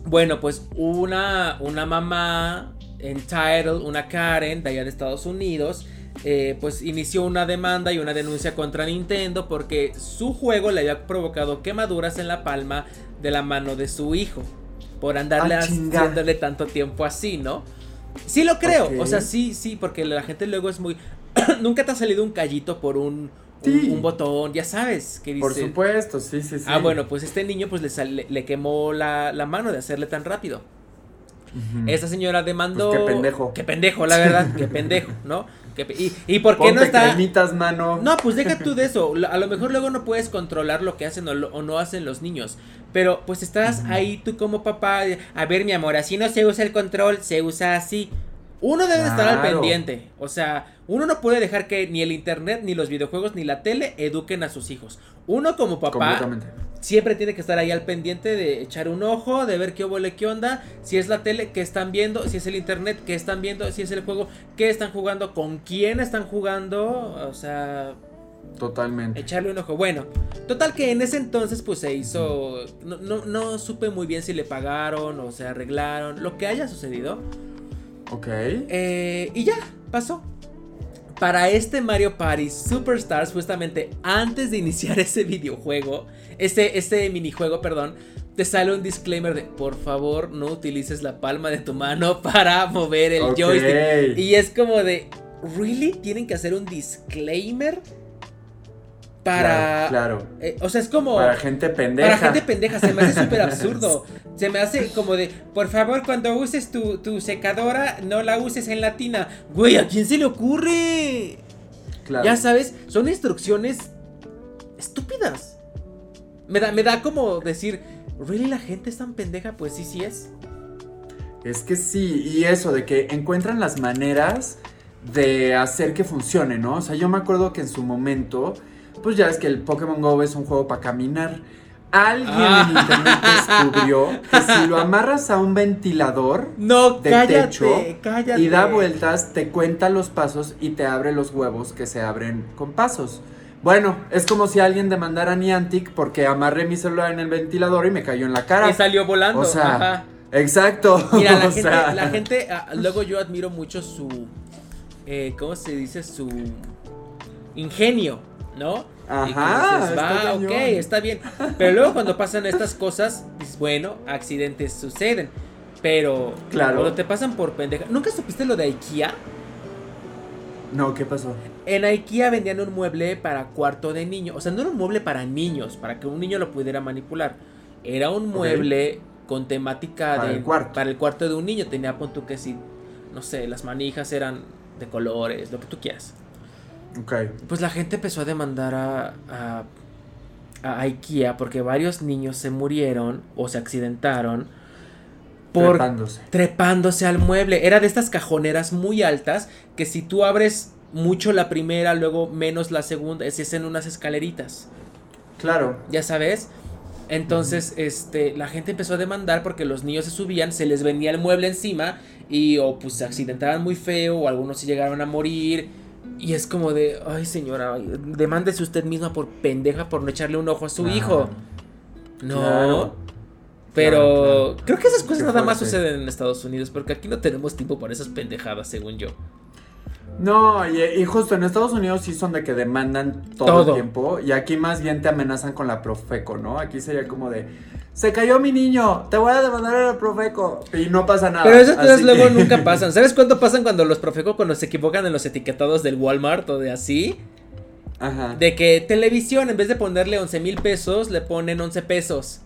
[SPEAKER 1] Bueno, pues una, una mamá entitled, una Karen de allá de Estados Unidos, eh, pues inició una demanda y una denuncia contra Nintendo porque su juego le había provocado quemaduras en la palma de la mano de su hijo por andarle ah, haciéndole tanto tiempo así, ¿no? Sí lo creo, o sea, sí, sí, porque la gente luego es muy... Nunca te ha salido un callito por un un, botón, ya sabes. Que dice,
[SPEAKER 2] Por supuesto, sí, sí, sí.
[SPEAKER 1] Ah, bueno, pues este niño pues le, le, quemó la, mano de hacerle tan rápido. Esa señora demandó.
[SPEAKER 2] Pues qué pendejo.
[SPEAKER 1] Qué pendejo, la verdad. qué pendejo, ¿no? y, y, por qué no está.
[SPEAKER 2] mano.
[SPEAKER 1] No, pues deja tú de eso. A lo mejor luego no puedes controlar lo que hacen o, no hacen los niños. Pero pues estás ahí tú como papá. A ver, mi amor, así no se usa el control, se usa así. Uno debe estar al pendiente. O sea, uno no puede dejar que ni el internet, ni los videojuegos, ni la tele eduquen a sus hijos. Uno como papá siempre tiene que estar ahí al pendiente de echar un ojo, de ver qué huele, qué onda, si es la tele, qué están viendo, si es el internet, qué están viendo, si es el juego, qué están jugando, con quién están jugando, o sea...
[SPEAKER 2] Totalmente.
[SPEAKER 1] Echarle un ojo. Bueno, total que en ese entonces pues se hizo... No, no, no supe muy bien si le pagaron o se arreglaron, lo que haya sucedido.
[SPEAKER 2] Ok.
[SPEAKER 1] Eh, y ya, pasó para este Mario Party Superstars, justamente antes de iniciar ese videojuego, ese, ese minijuego, perdón, te sale un disclaimer de por favor no utilices la palma de tu mano para mover el joystick. Y es como de, ¿really? ¿Tienen que hacer un disclaimer? Para.
[SPEAKER 2] Claro.
[SPEAKER 1] Eh, o sea, es como.
[SPEAKER 2] Para gente pendeja.
[SPEAKER 1] Para gente pendeja. Se me hace súper absurdo. Se me hace como de. Por favor, cuando uses tu, secadora, no la uses en latina. Güey, ¿a quién se le ocurre? Claro. Ya sabes, son instrucciones estúpidas. Me da, me da como decir. ¿Really la gente es tan pendeja? Pues sí, sí es.
[SPEAKER 2] Es que sí, y eso de que encuentran las maneras de hacer que funcione, ¿no? O sea, yo me acuerdo que en su momento pues ya es que el Pokémon Go es un juego para caminar. Alguien en internet descubrió que si lo amarras a un ventilador
[SPEAKER 1] no,
[SPEAKER 2] de
[SPEAKER 1] cállate,
[SPEAKER 2] techo
[SPEAKER 1] cállate.
[SPEAKER 2] y da vueltas, te cuenta los pasos y te abre los huevos que se abren con pasos. Bueno, es como si alguien demandara a Niantic porque amarré mi celular en el ventilador y me cayó en la cara.
[SPEAKER 1] Y salió volando.
[SPEAKER 2] O sea,
[SPEAKER 1] Ajá.
[SPEAKER 2] exacto.
[SPEAKER 1] Mira, la
[SPEAKER 2] O
[SPEAKER 1] gente,
[SPEAKER 2] sea,
[SPEAKER 1] la gente ah, luego yo admiro mucho su, eh, ¿cómo se dice? Su ingenio, ¿no? y
[SPEAKER 2] Ajá,
[SPEAKER 1] dices, va,
[SPEAKER 2] cañón.
[SPEAKER 1] ok, está bien. Pero luego cuando pasan estas cosas, dices, bueno, accidentes suceden. Pero
[SPEAKER 2] Claro.
[SPEAKER 1] cuando te pasan por pendeja. ¿Nunca supiste lo de IKEA?
[SPEAKER 2] No, ¿qué pasó?
[SPEAKER 1] En IKEA vendían un mueble para cuarto de niño. O sea, no era un mueble para niños, para que un niño lo pudiera manipular. Era un mueble con temática
[SPEAKER 2] Para
[SPEAKER 1] de
[SPEAKER 2] el cuarto.
[SPEAKER 1] para el cuarto de un niño. Tenía pon tú que sí, no sé, las manijas eran de colores, lo que tú quieras. Pues la gente empezó a demandar a, a, a IKEA porque varios niños se murieron o se accidentaron por
[SPEAKER 2] Trepándose.
[SPEAKER 1] trepándose al mueble. Era de estas cajoneras muy altas que si tú abres mucho la primera, luego menos la segunda, es es en unas escaleritas,
[SPEAKER 2] Claro.
[SPEAKER 1] ya sabes. Entonces, este, la gente empezó a demandar porque los niños se subían, se les venía el mueble encima y o pues se accidentaban muy feo o algunos se llegaron a morir. Y es como de, ay señora, demándese usted misma por pendeja por no echarle un ojo a su hijo. No.
[SPEAKER 2] Claro.
[SPEAKER 1] Pero
[SPEAKER 2] Claro, claro.
[SPEAKER 1] creo que esas cosas
[SPEAKER 2] Qué
[SPEAKER 1] nada más suceden en Estados Unidos, porque aquí no tenemos tiempo para esas pendejadas, según yo.
[SPEAKER 2] No, y, y justo en Estados Unidos sí son de que demandan todo,
[SPEAKER 1] Todo.
[SPEAKER 2] el tiempo. Y aquí más bien te amenazan con la Profeco, ¿no? Aquí sería como de. Se cayó mi niño, te voy a demandar a la Profeco. Y no pasa nada.
[SPEAKER 1] Pero esas cosas luego
[SPEAKER 2] que-
[SPEAKER 1] nunca pasan. ¿Sabes cuánto pasan cuando los profecos cuando se equivocan en los etiquetados del Walmart o de así?
[SPEAKER 2] Ajá.
[SPEAKER 1] De que televisión, en vez de ponerle 11 mil pesos, le ponen 11 pesos.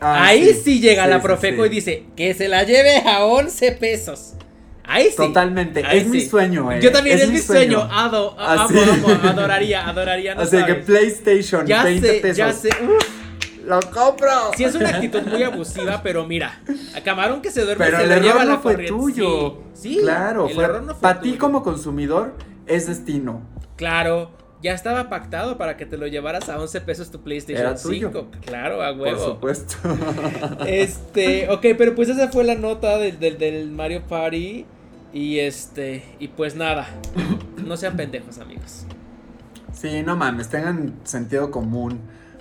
[SPEAKER 2] Ah,
[SPEAKER 1] Ahí sí, llega
[SPEAKER 2] Sí,
[SPEAKER 1] la Profeco
[SPEAKER 2] sí.
[SPEAKER 1] y dice que se la lleve a 11 pesos. Ahí sí.
[SPEAKER 2] Totalmente.
[SPEAKER 1] Ahí
[SPEAKER 2] es mi sueño, eh.
[SPEAKER 1] Yo también es, mi sueño.
[SPEAKER 2] sueño.
[SPEAKER 1] Ado, a-
[SPEAKER 2] Así.
[SPEAKER 1] amo, amo, adoraría, adoraría. No
[SPEAKER 2] Así que
[SPEAKER 1] sabes.
[SPEAKER 2] PlayStation,
[SPEAKER 1] ya
[SPEAKER 2] 20
[SPEAKER 1] sé,
[SPEAKER 2] pesos.
[SPEAKER 1] ya sé. Uf,
[SPEAKER 2] ¡Lo compro!
[SPEAKER 1] sí es una actitud muy abusiva, pero mira, a camarón que se duerme
[SPEAKER 2] Pero
[SPEAKER 1] se
[SPEAKER 2] el
[SPEAKER 1] lo lleva
[SPEAKER 2] error
[SPEAKER 1] la
[SPEAKER 2] no fue
[SPEAKER 1] corriente.
[SPEAKER 2] tuyo.
[SPEAKER 1] Sí, sí,
[SPEAKER 2] claro,
[SPEAKER 1] el
[SPEAKER 2] fue,
[SPEAKER 1] error no fue
[SPEAKER 2] para ti como consumidor es destino.
[SPEAKER 1] Claro, ya estaba pactado para que te lo llevaras a 11 pesos tu PlayStation
[SPEAKER 2] Era tuyo.
[SPEAKER 1] 5. Claro, a
[SPEAKER 2] Por
[SPEAKER 1] huevo.
[SPEAKER 2] supuesto.
[SPEAKER 1] Este, ok, pero pues esa fue la nota del, del, del Mario Party. Y este, y pues nada, no sean pendejos, amigos.
[SPEAKER 2] Sí, no mames, tengan sentido común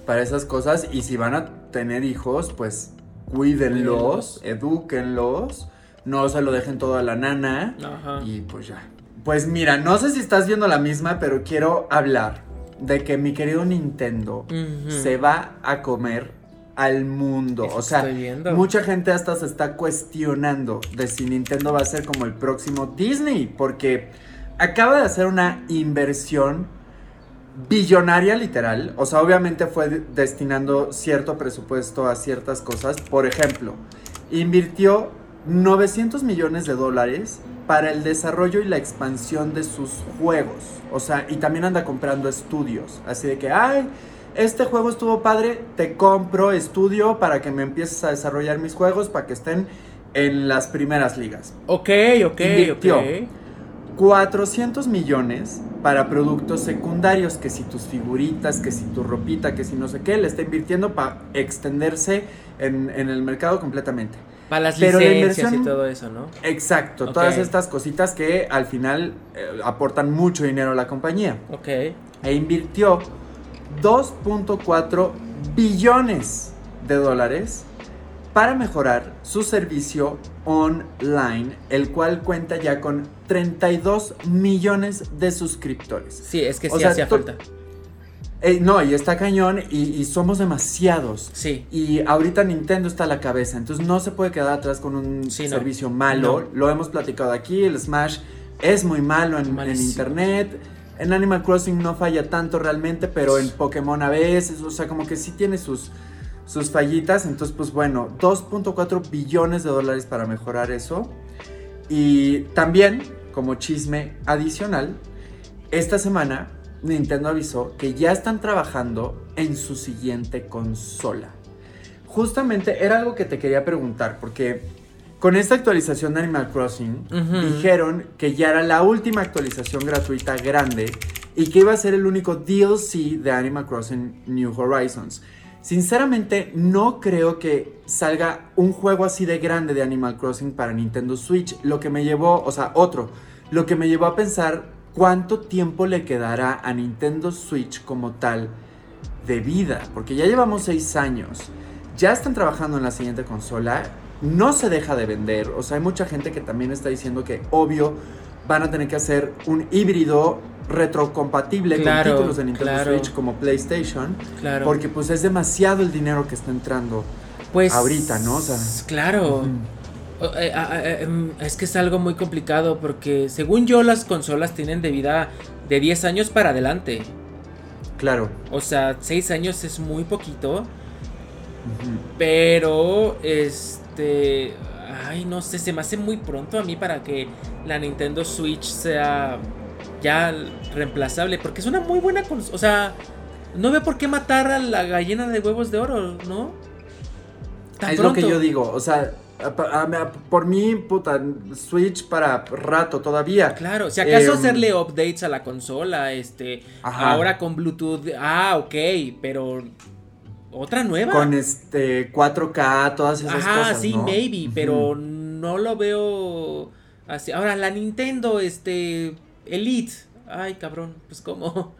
[SPEAKER 2] para esas cosas y si van a tener hijos, pues cuídenlos, edúquenlos, no se lo dejen todo a la nana
[SPEAKER 1] Ajá.
[SPEAKER 2] y pues ya. Pues mira, no sé si estás viendo la misma, pero quiero hablar de que mi querido Nintendo se va a comer al mundo.
[SPEAKER 1] Eso
[SPEAKER 2] o sea, mucha gente hasta se está cuestionando de si Nintendo va a ser como el próximo Disney, porque acaba de hacer una inversión billonaria literal. O sea, obviamente fue de- destinando cierto presupuesto a ciertas cosas. Por ejemplo, invirtió 900 millones de dólares para el desarrollo y la expansión de sus juegos. O sea, y también anda comprando estudios. Así de que, ay, este juego estuvo padre, te compro estudio para que me empieces a desarrollar mis juegos para que estén en las primeras ligas.
[SPEAKER 1] Ok, ok,
[SPEAKER 2] Invirtió.
[SPEAKER 1] ok.
[SPEAKER 2] 400 millones para productos secundarios, que si tus figuritas, que si tu ropita, que si no sé qué, le está invirtiendo para extenderse en, en el mercado completamente.
[SPEAKER 1] Para las
[SPEAKER 2] Pero la
[SPEAKER 1] licencias y
[SPEAKER 2] inversión-
[SPEAKER 1] todo eso, ¿no?
[SPEAKER 2] Exacto, todas estas cositas que al final eh, aportan mucho dinero a la compañía.
[SPEAKER 1] Ok.
[SPEAKER 2] E invirtió 2.4 billones de dólares para mejorar su servicio online, el cual cuenta ya con 32 millones de suscriptores.
[SPEAKER 1] Sí, es que
[SPEAKER 2] O
[SPEAKER 1] sí
[SPEAKER 2] sea,
[SPEAKER 1] hacía falta.
[SPEAKER 2] Eh, no, y está cañón y, y somos demasiados.
[SPEAKER 1] Sí.
[SPEAKER 2] Y ahorita Nintendo está a la cabeza, entonces no se puede quedar atrás con un
[SPEAKER 1] Sí, no.
[SPEAKER 2] servicio malo. Lo hemos platicado aquí, el Smash es muy malo en, internet. En Animal Crossing no falla tanto realmente, pero en Pokémon a veces, o sea, como que sí tiene sus, sus fallitas. Entonces, pues bueno, 2.4 billones de dólares para mejorar eso. Y también, como chisme adicional, esta semana Nintendo avisó que ya están trabajando en su siguiente consola. Justamente era algo que te quería preguntar, porque con esta actualización de Animal Crossing dijeron que ya era la última actualización gratuita grande y que iba a ser el único DLC de Animal Crossing New Horizons. Sinceramente, no creo que salga un juego así de grande de Animal Crossing para Nintendo Switch. Lo que me llevó, o sea, otro, lo que me llevó a pensar cuánto tiempo le quedará a Nintendo Switch como tal de vida. Porque ya llevamos seis años. Ya están trabajando en la siguiente consola. No se deja de vender. O sea, hay mucha gente que también está diciendo que, obvio, van a tener que hacer un híbrido retrocompatible con títulos de Nintendo Switch como PlayStation. Claro. Porque pues es demasiado el dinero que está entrando pues, ahorita, ¿no? O sea,
[SPEAKER 1] claro. Eh, em, es que es algo muy complicado porque según yo las consolas tienen de vida de 10 años para adelante.
[SPEAKER 2] Claro.
[SPEAKER 1] O sea, 6 años es muy poquito. Pero, este... Ay, no sé, se me hace muy pronto a mí para que la Nintendo Switch sea ya reemplazable, porque es una muy buena O sea, no veo por qué matar a la gallina de huevos de oro, ¿no?
[SPEAKER 2] es lo que yo digo, o sea, por mí, puta, Switch para rato todavía.
[SPEAKER 1] Claro, si acaso em, hacerle updates a la consola, este, ahora con Bluetooth, ah, ok, pero otra nueva.
[SPEAKER 2] Con este 4K, todas esas cosas. Ajá,
[SPEAKER 1] sí, maybe, pero no lo veo así. Ahora, la Nintendo, este, Elite. Ay, cabrón, pues cómo.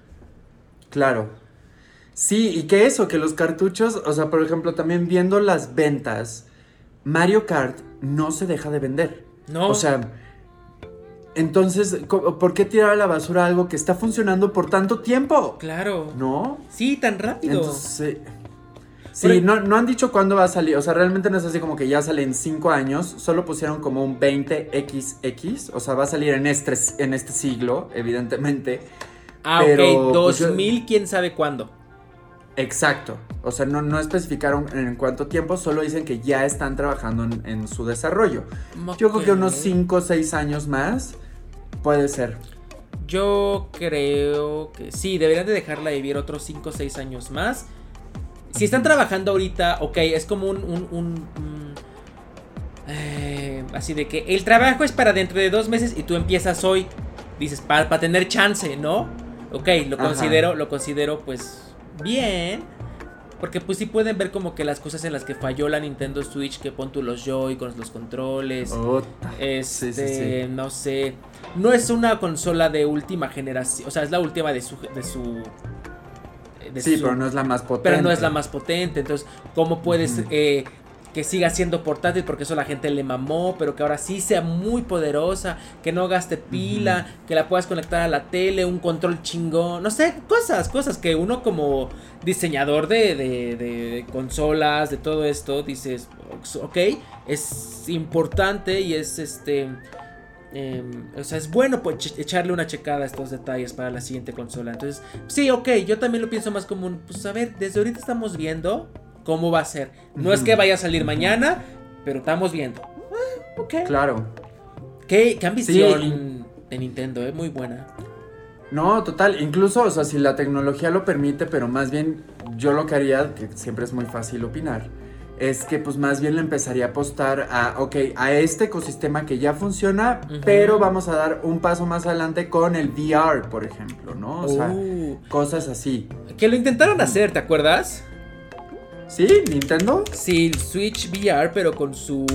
[SPEAKER 2] Claro. Sí, y que eso, que los cartuchos, o sea, por ejemplo, también viendo las ventas, Mario Kart no se deja de vender. No. O sea, entonces, ¿por qué tirar a la basura algo que está funcionando por tanto tiempo?
[SPEAKER 1] Claro.
[SPEAKER 2] ¿No?
[SPEAKER 1] Sí, tan rápido.
[SPEAKER 2] Entonces, Sí, no, no han dicho cuándo va a salir. O sea, realmente no es así como que ya sale en 5 años. Solo pusieron como un 20XX. O sea, va a salir en este, en este siglo, evidentemente.
[SPEAKER 1] Ah, ok. 2000, pues, quién sabe cuándo.
[SPEAKER 2] Exacto. O sea, no, no especificaron en cuánto tiempo, solo dicen que ya están trabajando en, su desarrollo. Yo creo que unos 5 o 6 años más puede ser.
[SPEAKER 1] Yo creo que sí, deberían de dejarla vivir otros 5 o 6 años más si están trabajando ahorita, ok, es como un... Eh, así de que el trabajo es para dentro de dos meses y tú empiezas hoy. Dices, para, tener chance, ¿no? Ok, lo considero, lo considero pues bien. Porque pues sí pueden ver como que las cosas en las que falló la Nintendo Switch, que pon tú los Joy con los controles. este, no sé. No es una consola de última generación, o sea, es la última de su de su
[SPEAKER 2] sí, pero no es la más potente.
[SPEAKER 1] Pero no es la más potente. Entonces, ¿cómo puedes eh, que siga siendo portátil? Porque eso la gente le mamó, pero que ahora sí sea muy poderosa, que no gaste pila, que la puedas conectar a la tele, un control chingón. No sé, cosas, cosas que uno como diseñador de, de, de consolas, de todo esto, dices, ok, es importante y es este Em, o sea, es bueno pues, echarle una checada a estos detalles para la siguiente consola. Entonces, sí, ok, yo también lo pienso más como un, pues a ver, desde ahorita estamos viendo cómo va a ser. No es que vaya a salir mañana, pero estamos viendo. Ah, ok.
[SPEAKER 2] Claro.
[SPEAKER 1] Qué, ambición de Nintendo, eh, muy buena.
[SPEAKER 2] No, total, incluso, o sea, si la tecnología lo permite, pero más bien yo lo que haría, que siempre es muy fácil opinar, es que pues más bien le empezaría a apostar a, ok, a este ecosistema que ya funciona, pero vamos a dar un paso más adelante con el VR, por ejemplo, ¿no? O sea, uh. cosas así.
[SPEAKER 1] Que lo intentaron hacer, ¿te acuerdas?
[SPEAKER 2] ¿Sí? ¿Nintendo?
[SPEAKER 1] Sí, Switch VR, pero con su...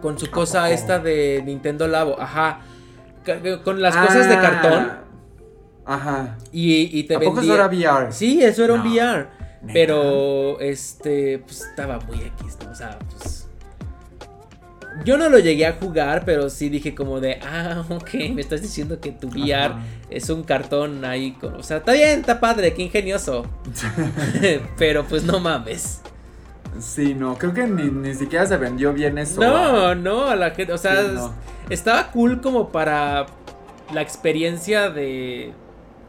[SPEAKER 1] Con su cosa esta de Nintendo Labo, ajá. Con las cosas de cartón. Ah,
[SPEAKER 2] ajá.
[SPEAKER 1] Y, y te
[SPEAKER 2] ¿A poco eso era VR?
[SPEAKER 1] Sí, eso era un VR. Pero, este, pues estaba muy X, ¿no? O sea, pues... Yo no lo llegué a jugar, pero sí dije como de, ah, ok, me estás diciendo que tu VR es un cartón ahí. Con, o sea, está bien, está padre, qué ingenioso. pero pues no mames.
[SPEAKER 2] Sí, no, creo que ni, siquiera se vendió bien eso.
[SPEAKER 1] No, no, a la gente, o sea, estaba cool como para la experiencia de...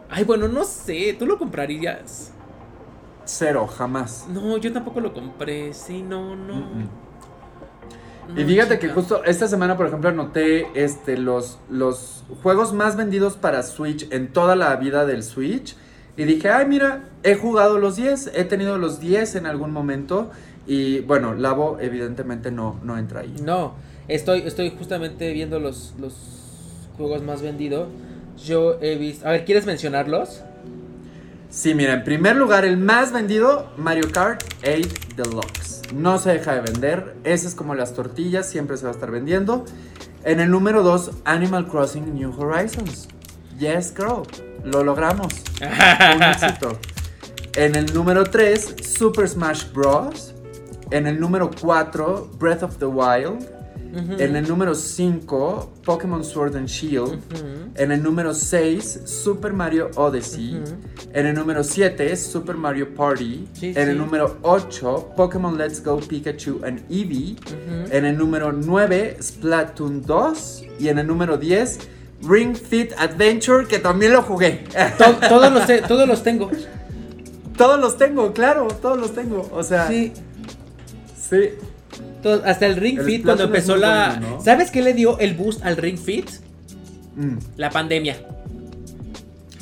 [SPEAKER 1] Ay, bueno, no sé, ¿tú lo comprarías?
[SPEAKER 2] Cero, jamás.
[SPEAKER 1] No, yo tampoco lo compré. Sí, no, no.
[SPEAKER 2] y fíjate que justo esta semana, por ejemplo, anoté este, los, los juegos más vendidos para Switch en toda la vida del Switch. Y dije, ay, mira, he jugado los 10, he tenido los 10 en algún momento. Y bueno, Labo evidentemente no, no entra ahí.
[SPEAKER 1] No, estoy, estoy justamente viendo los, los juegos más vendidos. yo he visto. A ver, ¿quieres mencionarlos?
[SPEAKER 2] Sí, mira, en primer lugar, el más vendido, Mario Kart 8 Deluxe. No se deja de vender. Ese es como las tortillas, siempre se va a estar vendiendo. En el número 2, Animal Crossing New Horizons. Yes, girl. Lo logramos. Un éxito. En el número 3, Super Smash Bros. En el número 4, Breath of the Wild. En el número 5, Pokémon Sword and Shield. En el número 6, Super Mario Odyssey. En el número 7, Super Mario Party. en el número 8, Pokémon Let's Go Pikachu and Eevee. En el número 9, Splatoon 2. Y en el número 10, Ring Fit Adventure, que también lo jugué.
[SPEAKER 1] todos, los todos los tengo.
[SPEAKER 2] Todos los tengo, claro, todos los tengo. O sea. Sí. Sí
[SPEAKER 1] hasta el Ring Fit cuando empezó la... ¿Sabes qué le dio el boost al Ring Fit? Mm. La pandemia.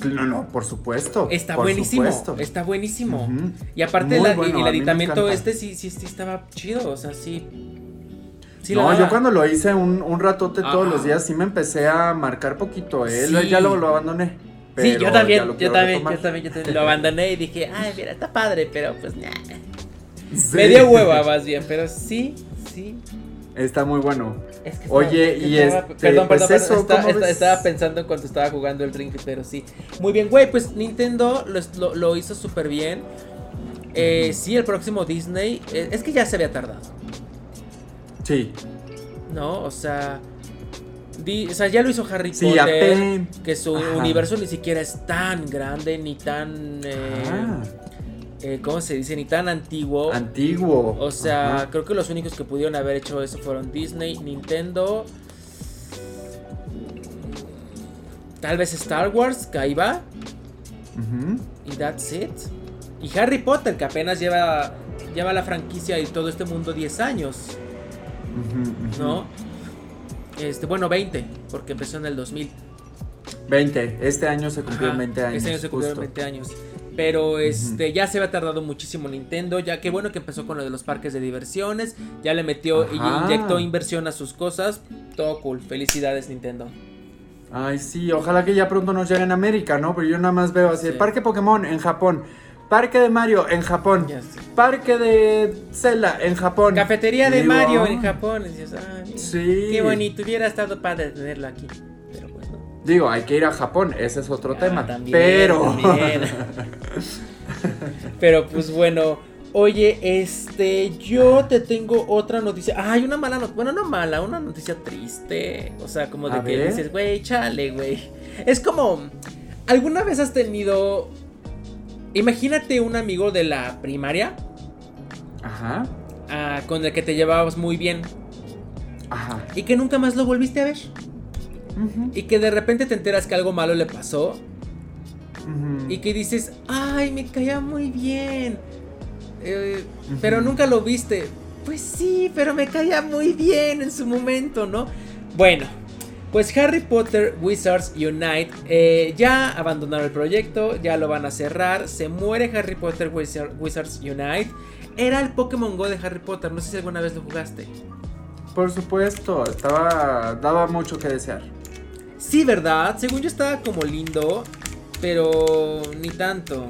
[SPEAKER 2] No, no, por supuesto.
[SPEAKER 1] Está buenísimo. Está buenísimo. Y aparte el aditamento este sí, sí, sí estaba chido. O sea, sí.
[SPEAKER 2] no, yo cuando lo hice un, un ratote todos los días sí me empecé a marcar poquito. ¿eh? Ya lo, abandoné.
[SPEAKER 1] sí, yo también, yo también, yo también, yo también, lo abandoné y dije, ay, mira, está padre, pero pues Me dio hueva más bien, pero sí, sí.
[SPEAKER 2] Está muy bueno. Oye, y este,
[SPEAKER 1] Perdón, pues perdón, perdón estaba pensando en cuando estaba jugando el Ring, pero sí. Muy bien, güey, pues Nintendo lo, hizo súper bien. Eh, sí, el próximo Disney. Eh, es que ya se había tardado.
[SPEAKER 2] Sí.
[SPEAKER 1] No, o sea. o sea, ya lo hizo Harry Potter. Que su universo ni siquiera es tan grande ni tan. Eh, ah. Eh, ¿cómo se dice? Ni tan antiguo.
[SPEAKER 2] Antiguo.
[SPEAKER 1] O sea, creo que los únicos que pudieron haber hecho eso fueron Disney, Nintendo. Tal vez Star Wars, que ahí va. Y that's it. Y Harry Potter, que apenas lleva, lleva la franquicia y todo este mundo 10 años. ¿No? Este, bueno, 20, porque empezó en el 2000.
[SPEAKER 2] 20, este año se cumplió 20 años.
[SPEAKER 1] Este año se cumplió 20 años. Pero este ya se había tardado muchísimo Nintendo, ya que bueno que empezó con lo de los parques de diversiones, ya le metió y inyectó inversión a sus cosas. Todo cool. Felicidades Nintendo.
[SPEAKER 2] Ay, sí, ojalá que ya pronto nos llegue en América, ¿no? Pero yo nada más veo así, Parque Pokémon en Japón, Parque de Mario en Japón, Parque de Zelda en Japón.
[SPEAKER 1] Cafetería de Mario en Japón. sí. Qué bonito, hubiera estado padre tenerlo aquí.
[SPEAKER 2] Digo, hay que ir a Japón, ese es otro ah, tema. pero.
[SPEAKER 1] pero pues bueno. Oye, este, yo te tengo otra noticia. Ah, hay una mala noticia. Bueno, no mala, una noticia triste. O sea, como de que dices, güey, chale, güey. Es como. ¿Alguna vez has tenido. Imagínate un amigo de la primaria.
[SPEAKER 2] Ajá.
[SPEAKER 1] Ah, con el que te llevabas muy bien. Ajá. Y que nunca más lo volviste a ver. Y que de repente te enteras que algo malo le pasó. Y que dices, ay, me caía muy bien. Eh, pero nunca lo viste. Pues sí, pero me caía muy bien en su momento, ¿no? Bueno, pues Harry Potter Wizards Unite eh, ya abandonaron el proyecto, ya lo van a cerrar. Se muere Harry Potter Wizards Unite. Era el Pokémon Go de Harry Potter, no sé si alguna vez lo jugaste.
[SPEAKER 2] Por supuesto, estaba daba mucho que desear.
[SPEAKER 1] Sí, ¿verdad? Según yo estaba como lindo, pero ni tanto.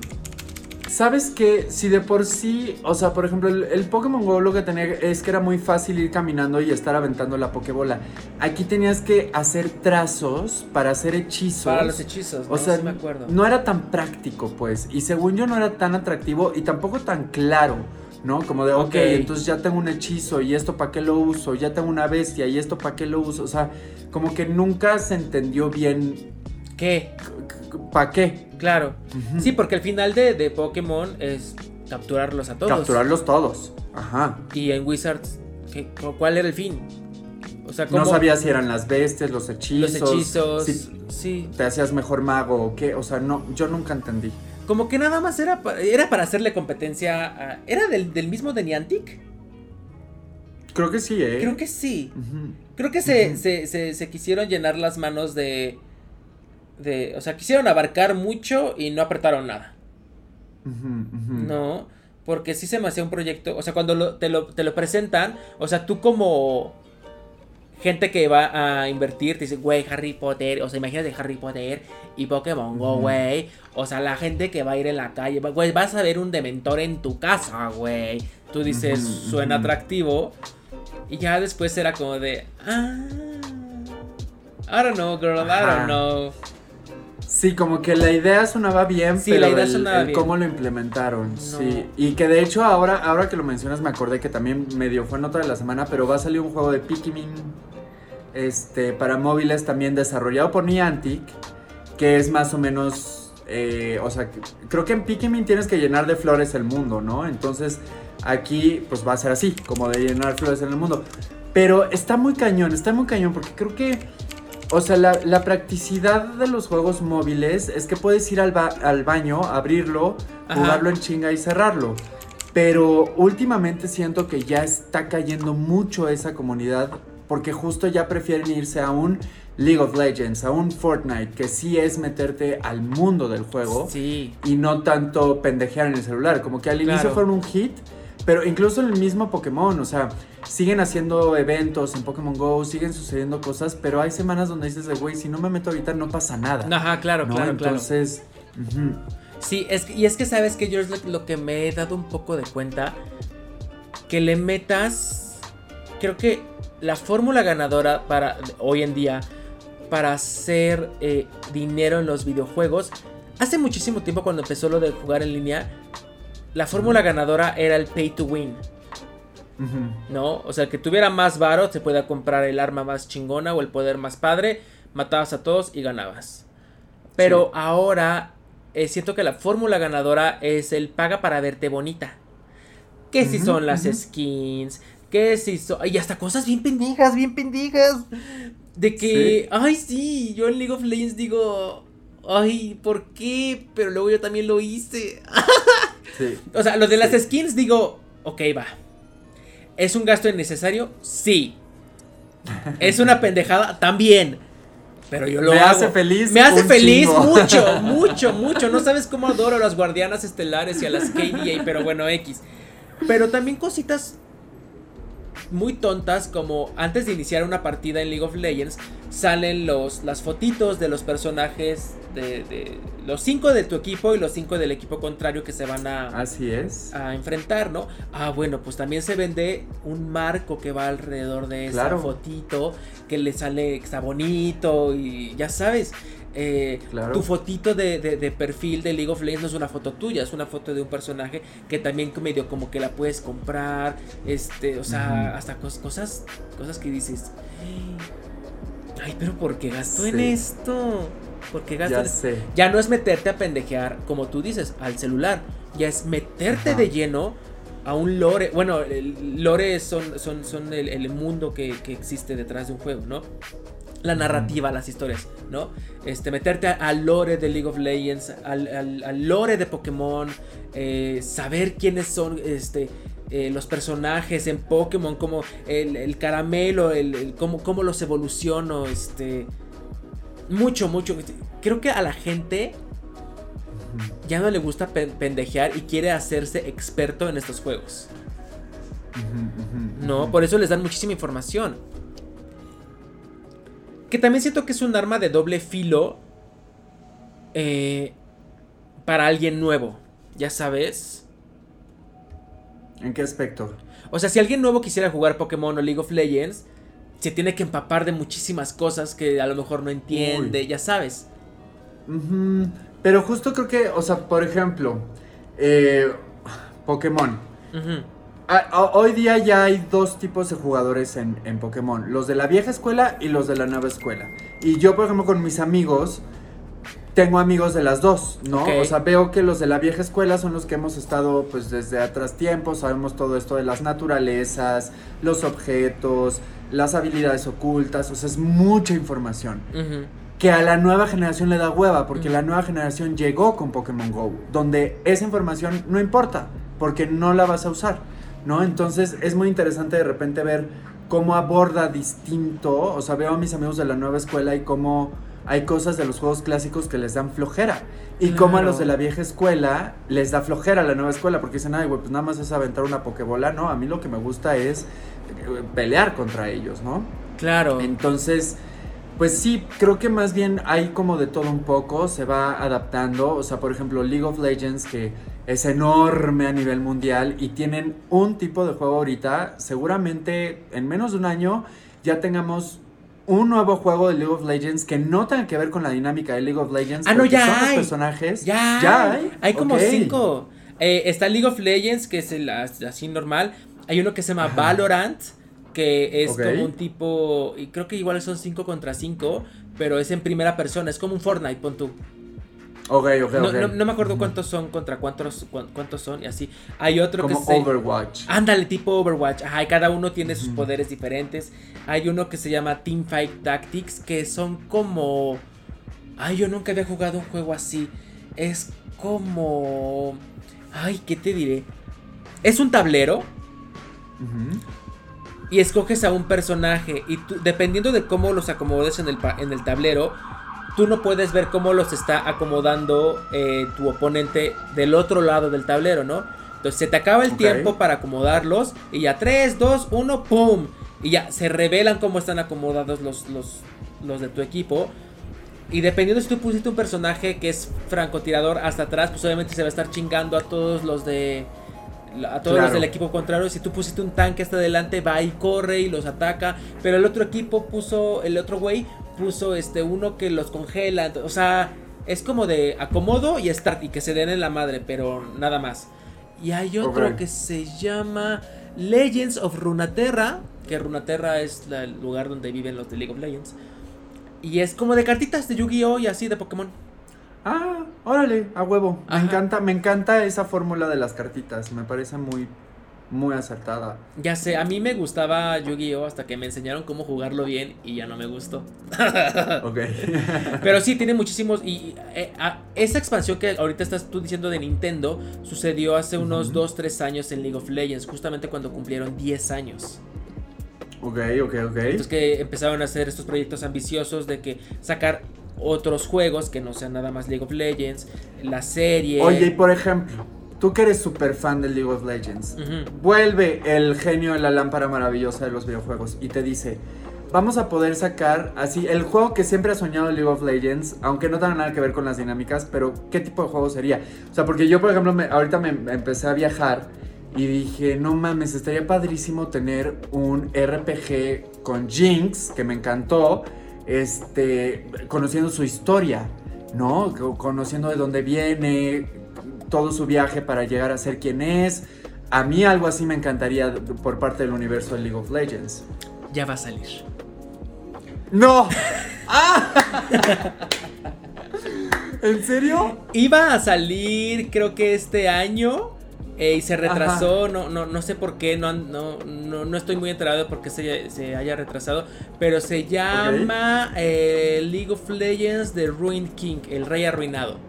[SPEAKER 2] ¿Sabes qué? Si de por sí, o sea, por ejemplo, el, Pokémon Go lo que tenía es que era muy fácil ir caminando y estar aventando la Pokébola. Aquí tenías que hacer trazos para hacer hechizos.
[SPEAKER 1] Para los hechizos, o sea, me acuerdo.
[SPEAKER 2] No era tan práctico, pues. Y según yo no era tan atractivo y tampoco tan claro. ¿No? Como de, ok, okay entonces ya tengo un hechizo y esto para qué lo uso, ya tengo una bestia y esto para qué lo uso, o sea, como que nunca se entendió bien.
[SPEAKER 1] ¿Qué?
[SPEAKER 2] ¿Para qué?
[SPEAKER 1] Claro. Sí, porque el final de, de, Pokémon es capturarlos a todos.
[SPEAKER 2] Capturarlos todos. Ajá.
[SPEAKER 1] Y en Wizards, ¿qué, ¿cuál era el fin?
[SPEAKER 2] O sea, ¿cómo? No sabía si eran las bestias, los hechizos.
[SPEAKER 1] Los hechizos. sí.
[SPEAKER 2] Te hacías mejor mago o qué. O sea, no, yo nunca entendí.
[SPEAKER 1] Como que nada más era, era para hacerle competencia a, ¿Era del, del mismo de Niantic?
[SPEAKER 2] Creo que sí, ¿eh?
[SPEAKER 1] Creo que sí. Creo que se, se, quisieron llenar las manos de, de... O sea, quisieron abarcar mucho y no apretaron nada. No, porque sí se me hacía un proyecto... O sea, cuando te, lo, te lo presentan, o sea, tú como gente que va a invertir te dice, güey, Harry Potter, o sea, imagínate Harry Potter y Pokémon Go, güey. O sea, la gente que va a ir en la calle, güey, vas a ver un dementor en tu casa, güey. Tú dices, suena atractivo. Y ya después era como de, ah, I don't know, girl, I don't know.
[SPEAKER 2] Sí, como que la idea sonaba bien, sí, pero la idea sonaba bien. cómo lo implementaron, sí. Y que de hecho ahora, ahora que lo mencionas me acordé que también medio fue nota de la semana, pero va a salir un juego de Pikmin este, para móviles también desarrollado por Niantic, que es más o menos, eh, o sea, creo que en Pikmin tienes que llenar de flores el mundo, ¿no? Entonces aquí pues va a ser así, como de llenar flores en el mundo. Pero está muy cañón, está muy cañón porque creo que o sea, la, practicidad de los juegos móviles es que puedes ir al, al baño, abrirlo, jugarlo en chinga y cerrarlo. Pero últimamente siento que ya está cayendo mucho esa comunidad porque justo ya prefieren irse a un League of Legends, a un Fortnite, que sí es meterte al mundo del juego
[SPEAKER 1] sí.
[SPEAKER 2] y no tanto pendejear en el celular. Como que al inicio fueron un hit, pero incluso en el mismo Pokémon, o sea, siguen haciendo eventos en Pokémon Go, siguen sucediendo cosas, pero hay semanas donde dices, güey, si no me meto ahorita no pasa nada.
[SPEAKER 1] Ajá, claro, claro,
[SPEAKER 2] Entonces,
[SPEAKER 1] Sí, es, y es que sabes que yo es lo, que me he dado un poco de cuenta, que le metas, creo que la fórmula ganadora para hoy en día, para hacer eh, dinero en los videojuegos, hace muchísimo tiempo cuando empezó lo de jugar en línea, la fórmula ganadora era el pay to win. ¿No? O sea, que tuviera más varo, se pueda comprar el arma más chingona o el poder más padre, matabas a todos y ganabas. Pero ahora eh, siento que la fórmula ganadora es el paga para verte bonita. Que si son las skins, que si son... Y hasta cosas bien pendejas, bien pendejas. De que, ay sí, yo en League of Legends digo, ay, ¿por qué? Pero luego yo también lo hice. O sea, lo de las skins digo, ok, va. ¿Es un gasto innecesario? Sí. ¿Es una pendejada? También. Pero yo lo
[SPEAKER 2] Me
[SPEAKER 1] hace
[SPEAKER 2] feliz.
[SPEAKER 1] Me hace feliz mucho, mucho, mucho. No sabes cómo adoro a las guardianas estelares y a las KDA, pero bueno, X. Pero también cositas muy tontas como antes de iniciar una partida en League of Legends salen los, las fotitos de los personajes de, los cinco de tu equipo y los cinco del equipo contrario que se van a
[SPEAKER 2] así es.
[SPEAKER 1] a enfrentar no ah bueno pues también se vende un marco que va alrededor de esa fotito que le sale está bonito y ya sabes eh, tu fotito de, perfil de League of Legends no es una foto tuya, es una foto de un personaje que también medio como que la puedes comprar, este, o sea, hasta cosas, cosas que dices, ay, pero ¿por qué gasto en esto? ¿Por qué gasto
[SPEAKER 2] ya,
[SPEAKER 1] ya no es meterte a pendejear, como tú dices, al celular, ya es meterte de lleno a un lore. Bueno, el lore son, son, son el, mundo que, que, existe detrás de un juego, ¿no? La narrativa, las historias, ¿no? Este, meterte al lore de League of Legends, al, lore de Pokémon, eh, saber quiénes son este, eh, los personajes en Pokémon, como el, caramelo, el, cómo, los evoluciono, este... Mucho, mucho. Creo que a la gente ya no le gusta pendejear y quiere hacerse experto en estos juegos. No, por eso les dan muchísima información. Que también siento que es un arma de doble filo eh, para alguien nuevo, ya sabes.
[SPEAKER 2] ¿En qué aspecto?
[SPEAKER 1] O sea, si alguien nuevo quisiera jugar Pokémon o League of Legends, se tiene que empapar de muchísimas cosas que a lo mejor no entiende, ya sabes.
[SPEAKER 2] Pero justo creo que, o sea, por ejemplo, eh, Pokémon. Ah, hoy día ya hay dos tipos de jugadores en, Pokémon, los de la vieja escuela y los de la nueva escuela. Y yo, por ejemplo, con mis amigos, tengo amigos de las dos, ¿no? O sea, veo que los de la vieja escuela son los que hemos estado pues desde atrás tiempo, sabemos todo esto de las naturalezas, los objetos, las habilidades ocultas, o sea, es mucha información. Que a la nueva generación le da hueva, porque la nueva generación llegó con Pokémon Go, donde esa información no importa, porque no la vas a usar. ¿No? Entonces es muy interesante de repente ver cómo aborda distinto, o sea, veo a mis amigos de la nueva escuela y cómo hay cosas de los juegos clásicos que les dan flojera. Y cómo a los de la vieja escuela les da flojera la nueva escuela, porque dicen, ay, güey, pues nada más es aventar una pokebola, ¿no? A mí lo que me gusta es eh, pelear contra ellos, ¿no?
[SPEAKER 1] Claro.
[SPEAKER 2] Entonces, pues sí, creo que más bien hay como de todo un poco, se va adaptando. O sea, por ejemplo, League of Legends, que es enorme a nivel mundial y tienen un tipo de juego ahorita, seguramente en menos de un año ya tengamos un nuevo juego de League of Legends que no tenga que ver con la dinámica de League of Legends.
[SPEAKER 1] Ah, no, ya
[SPEAKER 2] son
[SPEAKER 1] hay.
[SPEAKER 2] los personajes.
[SPEAKER 1] Ya,
[SPEAKER 2] ya hay.
[SPEAKER 1] Hay como cinco. Eh, está League of Legends, que es el as- así normal. Hay uno que se llama
[SPEAKER 2] Ajá.
[SPEAKER 1] Valorant, que es como un tipo. Y creo que igual son 5 contra 5, pero es en primera persona. Es como un Fortnite, pon tú.
[SPEAKER 2] Ok, ok,
[SPEAKER 1] No,
[SPEAKER 2] ok.
[SPEAKER 1] no- no me acuerdo cuántos son contra cuántos, cuán- cuántos son y así. Hay otro
[SPEAKER 2] Como
[SPEAKER 1] que se.
[SPEAKER 2] Overwatch.
[SPEAKER 1] Ándale, tipo Overwatch. Ajá, y cada uno tiene sus poderes diferentes. Hay uno que se llama Teamfight Tactics, que son como. Ay, yo nunca había jugado un juego así. Es como. Ay, ¿qué te diré? Es un tablero y escoges a un personaje. Y tú, dependiendo de cómo los acomodes en el, en el tablero, tú no puedes ver cómo los está acomodando eh, tu oponente del otro lado del tablero, ¿no? Entonces se te acaba el tiempo para acomodarlos y ya 3, 2, 1, ¡pum! Y ya se revelan cómo están acomodados los, los, los de tu equipo. Y dependiendo si tú pusiste un personaje que es francotirador hasta atrás, pues obviamente se va a estar chingando a todos los de. A todos los del equipo contrario. Si tú pusiste un tanque hasta adelante, va y corre y los ataca. Pero el otro equipo puso. El otro güey puso este uno que los congela. O sea, es como de acomodo y start. Y que se den en la madre, pero nada más. Y hay otro que se llama Legends of Runaterra. Que Runaterra es la- el lugar donde viven los de League of Legends. Y es como de cartitas de Yu-Gi-Oh! y así de Pokémon.
[SPEAKER 2] Ah, órale, a huevo. Me encanta, me encanta esa fórmula de las cartitas. Me parece muy, muy acertada.
[SPEAKER 1] Ya sé, a mí me gustaba Yu-Gi-Oh! hasta que me enseñaron cómo jugarlo bien y ya no me gustó.
[SPEAKER 2] Ok.
[SPEAKER 1] Pero sí, tiene muchísimos. Y eh, a- esa expansión que ahorita estás tú diciendo de Nintendo sucedió hace unos
[SPEAKER 2] Ujú.
[SPEAKER 1] 2-3 años en League of Legends, justamente cuando cumplieron 10 años.
[SPEAKER 2] ok, ok, ok.
[SPEAKER 1] Entonces que empezaron a hacer estos proyectos ambiciosos de que sacar otros juegos que no sean nada más League of Legends, la serie.
[SPEAKER 2] Oye, y por ejemplo, tú que eres súper fan de League of Legends, vuelve el genio de la lámpara maravillosa de los videojuegos y te dice, vamos a poder sacar así el juego que siempre ha soñado League of Legends, aunque no tenga nada que ver con las dinámicas, pero ¿qué tipo de juego sería? O sea, porque yo, por ejemplo, me- ahorita me me empecé a viajar y dije, no mames, estaría padrísimo tener un RPG con Jinx, que me encantó, este, conociendo su historia, ¿no? Co- Conociendo de dónde viene, todo su viaje para llegar a ser quien es. A mí algo así me encantaría por parte del universo de League of Legends.
[SPEAKER 1] Ya va a salir.
[SPEAKER 2] ¡No! ¡Ah! ¿En serio?
[SPEAKER 1] Iba a salir, creo que este año. eh, y se retrasó, no, no, no sé por qué, no, no, no, no estoy muy enterado de por qué se, se haya retrasado, pero se llama eh, League of Legends de Ruin King, el rey arruinado.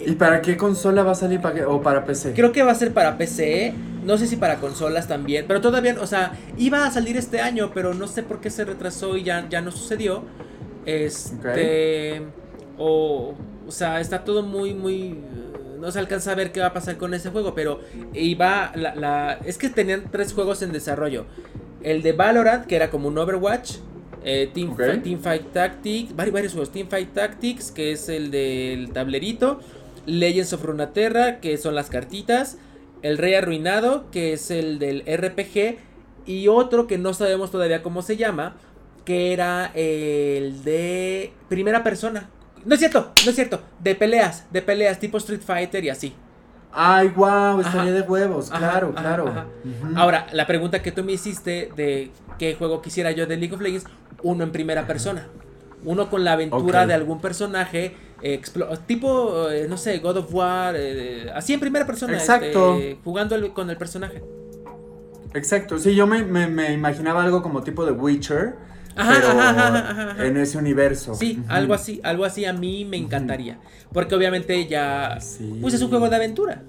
[SPEAKER 2] ¿Y para qué consola va a salir? ¿Para qué- ¿O para PC?
[SPEAKER 1] Creo que va a ser para PC, no sé si para consolas también, pero todavía, o sea, iba a salir este año, pero no sé por qué se retrasó y ya, ya no sucedió. Este, o, o sea, está todo muy, muy, eh, no se alcanza a ver qué va a pasar con ese juego, pero iba, la, la, es que tenían tres juegos en desarrollo. El de Valorant, que era como un Overwatch. Eh, Team,
[SPEAKER 2] Ok.
[SPEAKER 1] Fi- Teamfight Tactics, vari- varios juegos. Teamfight Tactics, que es el del tablerito. Legends of Runeterra, que son las cartitas. El Rey Arruinado, que es el del RPG. Y otro que no sabemos todavía cómo se llama, que era el de primera persona. No es cierto, no es cierto. De peleas, de peleas tipo Street Fighter y así.
[SPEAKER 2] Ay, wow, estaría de huevos,
[SPEAKER 1] Ajá,
[SPEAKER 2] claro,
[SPEAKER 1] ajá,
[SPEAKER 2] claro.
[SPEAKER 1] ajá. Ahora, la pregunta que tú me hiciste de qué juego quisiera yo de League of Legends, uno en primera persona. Uno con la aventura de algún personaje, eh, tipo, eh, no sé, God of War, eh, así en primera persona.
[SPEAKER 2] Exacto.
[SPEAKER 1] este, jugando el- con el personaje.
[SPEAKER 2] Exacto, sí, yo me, me- me imaginaba algo como tipo de Witcher,
[SPEAKER 1] Ajá,
[SPEAKER 2] pero
[SPEAKER 1] ajá, ajá,
[SPEAKER 2] en ese universo.
[SPEAKER 1] Sí, algo así, algo así a mí me encantaría. Porque obviamente ya,
[SPEAKER 2] Sí.
[SPEAKER 1] pues es un juego de aventura.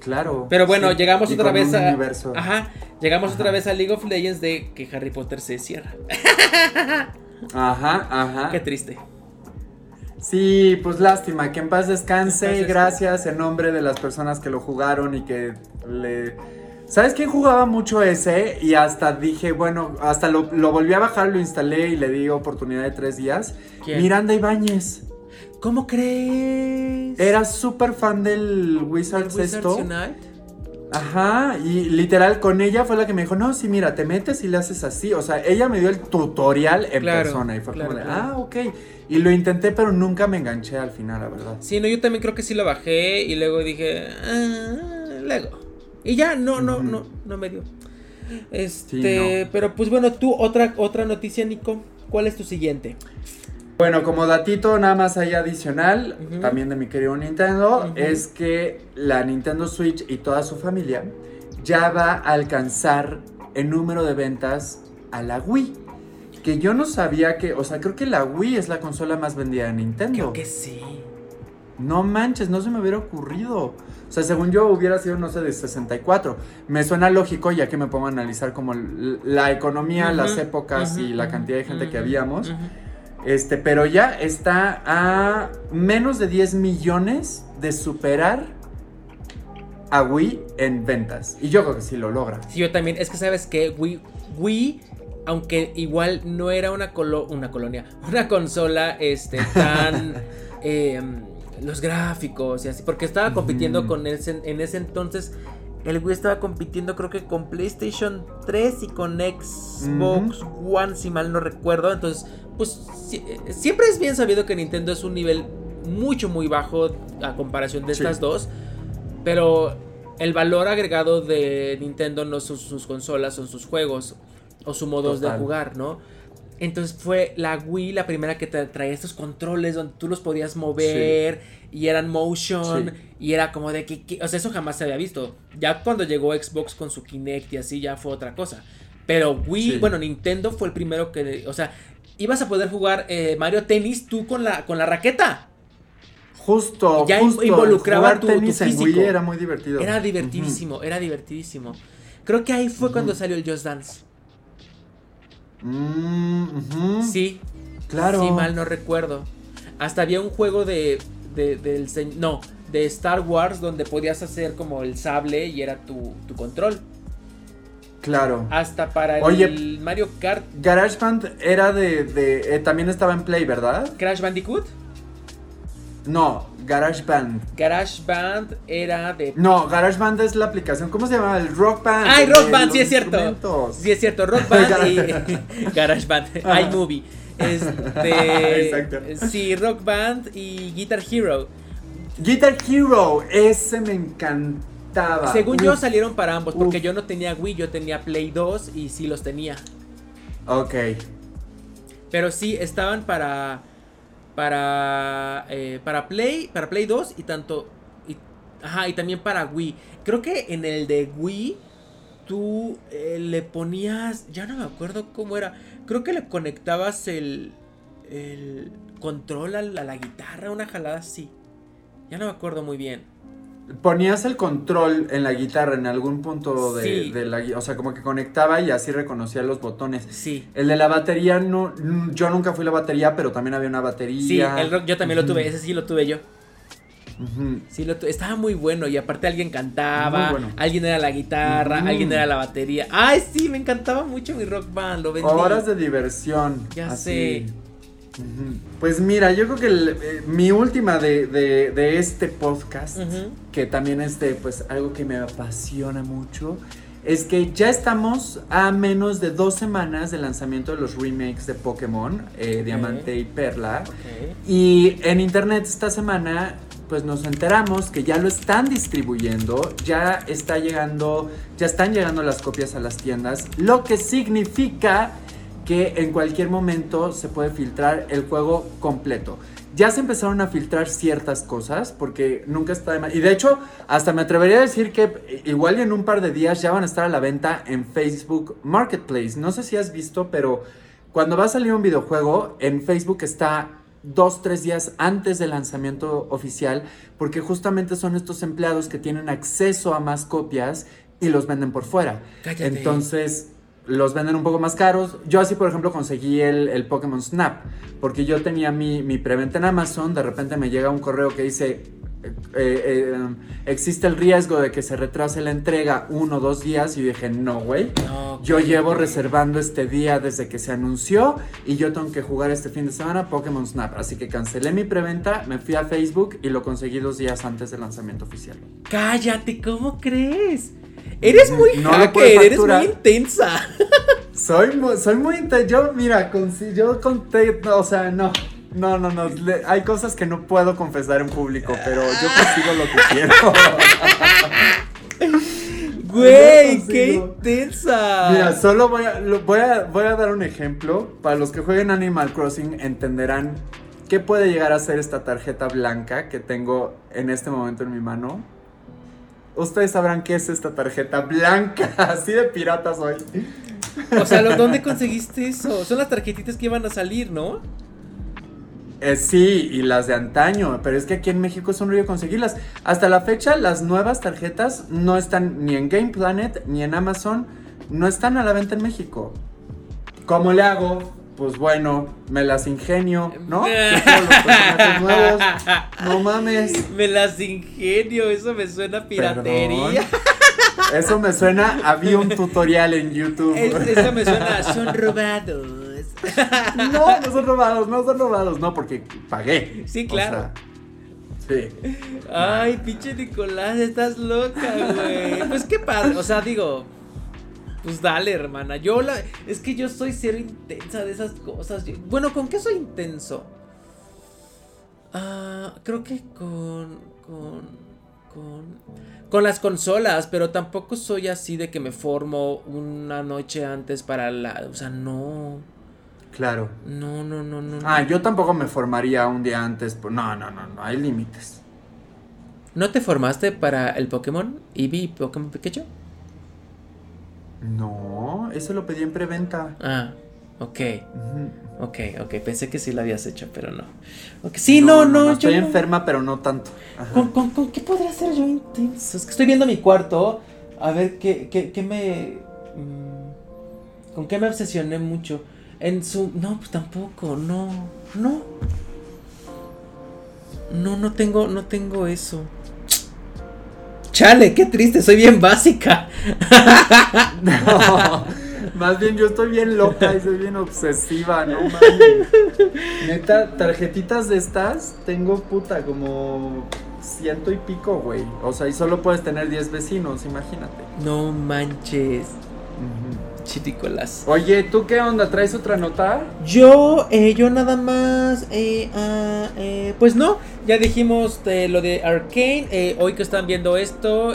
[SPEAKER 2] Claro.
[SPEAKER 1] Pero bueno,
[SPEAKER 2] sí,
[SPEAKER 1] llegamos
[SPEAKER 2] y
[SPEAKER 1] otra vez a.
[SPEAKER 2] universo.
[SPEAKER 1] Ajá. Llegamos otra vez a League of Legends de que Harry Potter se cierra.
[SPEAKER 2] Ajá, ajá.
[SPEAKER 1] Qué triste.
[SPEAKER 2] Sí, pues lástima, que en paz descanse.
[SPEAKER 1] En paz descanse.
[SPEAKER 2] Gracias en nombre de las personas que lo jugaron y que le ¿Sabes quién jugaba mucho ese? Y hasta dije, bueno, hasta lo, volví a bajar, lo instalé y le di oportunidad de tres días. Miranda Ibáñez.
[SPEAKER 1] ¿Cómo crees?
[SPEAKER 2] Era súper fan del Wizards, esto. Ajá, y literal con ella fue la que me dijo, no, sí, mira, te metes y le haces así. O sea, ella me dio el tutorial en persona y fue como ah, ok. Y lo intenté, pero nunca me enganché al final, la verdad.
[SPEAKER 1] Sí, no, yo también creo que sí lo bajé y luego dije, ah, luego. Y ya, no, no, no, no me dio. Este, pero pues bueno, tú, otra, otra noticia, Nico. ¿Cuál es tu siguiente?
[SPEAKER 2] Bueno, como datito nada más ahí adicional, también de mi querido Nintendo, es que la Nintendo Switch y toda su familia ya va a alcanzar el número de ventas a la Wii. Que yo no sabía que, o sea, creo que la Wii es la consola más vendida de Nintendo.
[SPEAKER 1] Creo que sí.
[SPEAKER 2] No manches, no se me hubiera ocurrido. O sea, según yo hubiera sido, no sé, de 64. Me suena lógico ya que me pongo a analizar como la economía, las épocas y la cantidad de gente que habíamos. Este, pero ya está a menos de 10 millones de superar a Wii en ventas. Y yo creo que sí lo logra.
[SPEAKER 1] Sí, yo también. Es que sabes que Wii, Wii aunque igual no era una, una colonia, una consola este, tan... Em, los gráficos y así, porque estaba compitiendo con ese, en ese entonces el Wii estaba compitiendo creo que con PlayStation 3 y con Xbox One, si mal no recuerdo. Entonces, pues siempre es bien sabido que Nintendo es un nivel mucho, muy bajo a comparación de estas dos. Pero el valor agregado de Nintendo no son sus consolas, son sus juegos o su modos de jugar, ¿no? Entonces fue la Wii la primera que te traía estos controles donde tú los podías mover y eran motion y era como de que, o sea, eso jamás se había visto. Ya cuando llegó Xbox con su Kinect y así ya fue otra cosa. Pero Wii, bueno, Nintendo fue el primero que, o sea, ibas a poder jugar eh, Mario Tennis tú con la, con la raqueta.
[SPEAKER 2] Justo,
[SPEAKER 1] ya involucraba tu, tu, físico.
[SPEAKER 2] era muy divertido.
[SPEAKER 1] Era divertidísimo, era divertidísimo. Creo que ahí fue cuando salió el Just Dance.
[SPEAKER 2] Mm,
[SPEAKER 1] sí. Claro. Sí, mal no recuerdo. Hasta había un juego de, de, del... No, de Star Wars donde podías hacer como el sable y era tu, tu control.
[SPEAKER 2] Claro.
[SPEAKER 1] Hasta para el Mario Kart.
[SPEAKER 2] GarageBand era de... de eh, también estaba en Play, ¿verdad?
[SPEAKER 1] Crash Bandicoot.
[SPEAKER 2] No, GarageBand.
[SPEAKER 1] GarageBand era de.
[SPEAKER 2] No, GarageBand es la aplicación. ¿Cómo se llama? El Rock Band.
[SPEAKER 1] ¡Ay, Rock Band! Sí, es cierto. Sí, es cierto. Rock Band y. GarageBand. iMovie. Este. Exacto. Sí, Rock Band y Guitar Hero.
[SPEAKER 2] Guitar Hero, ese me encantaba.
[SPEAKER 1] Según yo salieron para ambos, porque yo no tenía Wii, yo tenía Play 2 y sí los tenía.
[SPEAKER 2] Ok.
[SPEAKER 1] Pero sí, estaban para para, eh, para Play, para Play 2 y tanto, y, ajá, y también para Wii. Creo que en el de Wii tú eh, le ponías, ya no me acuerdo cómo era, creo que le conectabas el, el control a la, guitarra, una jalada así. Ya no me acuerdo muy bien.
[SPEAKER 2] Ponías el control en la guitarra en algún punto de, de la o sea, como que conectaba y así reconocía los botones.
[SPEAKER 1] Sí.
[SPEAKER 2] El de la batería no yo nunca fui la batería, pero también había una batería.
[SPEAKER 1] Sí, el rock yo también lo tuve, ese sí lo tuve yo. Sí, lo estaba muy bueno y aparte alguien cantaba, alguien era la guitarra, alguien era la batería. Ay, sí, me encantaba mucho mi rock band, lo vendí.
[SPEAKER 2] Horas de diversión.
[SPEAKER 1] Ya sé.
[SPEAKER 2] Pues mira, yo creo que eh, mi última de, este podcast, que también es de pues algo que me apasiona mucho, es que ya estamos a menos de dos semanas del lanzamiento de los remakes de Pokémon, eh, Diamante y Perla. Y en internet esta semana pues nos enteramos que ya lo están distribuyendo, ya está llegando, ya están llegando las copias a las tiendas, lo que significa que en cualquier momento se puede filtrar el juego completo. Ya se empezaron a filtrar ciertas cosas porque nunca está de más. Y de hecho, hasta me atrevería a decir que igual en un par de días ya van a estar a la venta en Facebook Marketplace. No sé si has visto, pero cuando va a salir un videojuego, en Facebook está dos, tres días antes del lanzamiento oficial, porque justamente son estos empleados que tienen acceso a más copias y los venden por fuera. Entonces, los venden un poco más caros. Yo así, por ejemplo, conseguí el, el Pokémon Snap, porque yo tenía mi, mi preventa en Amazon, de repente me llega un correo que dice, eh, em, existe el riesgo de que se retrase la entrega uno o dos días y dije, no, güey, yo llevo reservando este día desde que se anunció y yo tengo que jugar este fin de semana Pokémon Snap, así que cancelé mi preventa, me fui a Facebook y lo conseguí dos días antes del lanzamiento oficial.
[SPEAKER 1] Cállate, ¿cómo crees? Eres muy hacker, eres muy intensa.
[SPEAKER 2] Soy muy, soy muy intensa. Yo, mira, con, yo conté, o sea, no. No, no, no. hay cosas que no puedo confesar en público, pero yo consigo lo
[SPEAKER 1] que quiero. Güey, qué intensa.
[SPEAKER 2] Mira, solo voy a, voy, a, voy a dar un ejemplo. Para los que jueguen Animal Crossing entenderán qué puede llegar a ser esta tarjeta blanca que tengo en este momento en mi mano. Ustedes sabrán qué es esta tarjeta blanca. Así de pirata soy.
[SPEAKER 1] O sea, ¿dónde conseguiste eso? Son las tarjetitas que iban a salir, ¿no?
[SPEAKER 2] Eh, sí, y las de antaño, pero es que aquí en México es un río conseguirlas. Hasta la fecha, las nuevas tarjetas no están ni en Game Planet ni en Amazon, no están a la venta en México. ¿Cómo le hago? Pues bueno, me las ingenio, ¿no? nuevos. No mames.
[SPEAKER 1] Me las ingenio, eso me suena a piratería.
[SPEAKER 2] Eso me suena, había un tutorial en YouTube.
[SPEAKER 1] eso me suena, son robados.
[SPEAKER 2] No, no son robados, no son robados, no, porque pagué.
[SPEAKER 1] Sí, claro.
[SPEAKER 2] sí.
[SPEAKER 1] Ay, pinche Nicolás, estás loca, güey. Pues qué padre, o sea, digo, pues dale, hermana. Yo la. Es que yo soy cero intensa de esas cosas. Bueno, ¿con qué soy intenso? Ah, creo que con. Con. Con. Con las consolas, pero tampoco soy así de que me formo una noche antes para la. O sea, no.
[SPEAKER 2] Claro.
[SPEAKER 1] No, no, no, no.
[SPEAKER 2] Ah, yo tampoco me formaría un día antes. No, no, no, no, hay límites.
[SPEAKER 1] ¿No te formaste para el Pokémon Eevee y Pokémon Pikachu?
[SPEAKER 2] No, eso lo pedí en preventa.
[SPEAKER 1] Ah, ok. Ok, ok, pensé que sí lo habías hecho, pero no. Sí, no, no,
[SPEAKER 2] Estoy enferma, pero no tanto.
[SPEAKER 1] ¿Con, con, qué podría ser yo intenso? Es que estoy viendo mi cuarto. A ver, ¿qué, qué, qué me... Mm, ¿Con qué me obsesioné mucho? En su... No, pues tampoco, no, no. No, no tengo, no tengo eso. Chale, qué triste, soy bien básica.
[SPEAKER 2] no, más bien yo estoy bien loca y soy bien obsesiva, no mames. Neta, tarjetitas de estas tengo puta como ciento y pico, güey. O sea, y solo puedes tener 10 vecinos, imagínate.
[SPEAKER 1] No manches. Chiticolas.
[SPEAKER 2] Oye, ¿tú qué onda? ¿Traes otra nota?
[SPEAKER 1] Yo, eh, yo nada más, eh, ah, eh, pues no, ya dijimos lo de Arkane. hoy que están viendo esto,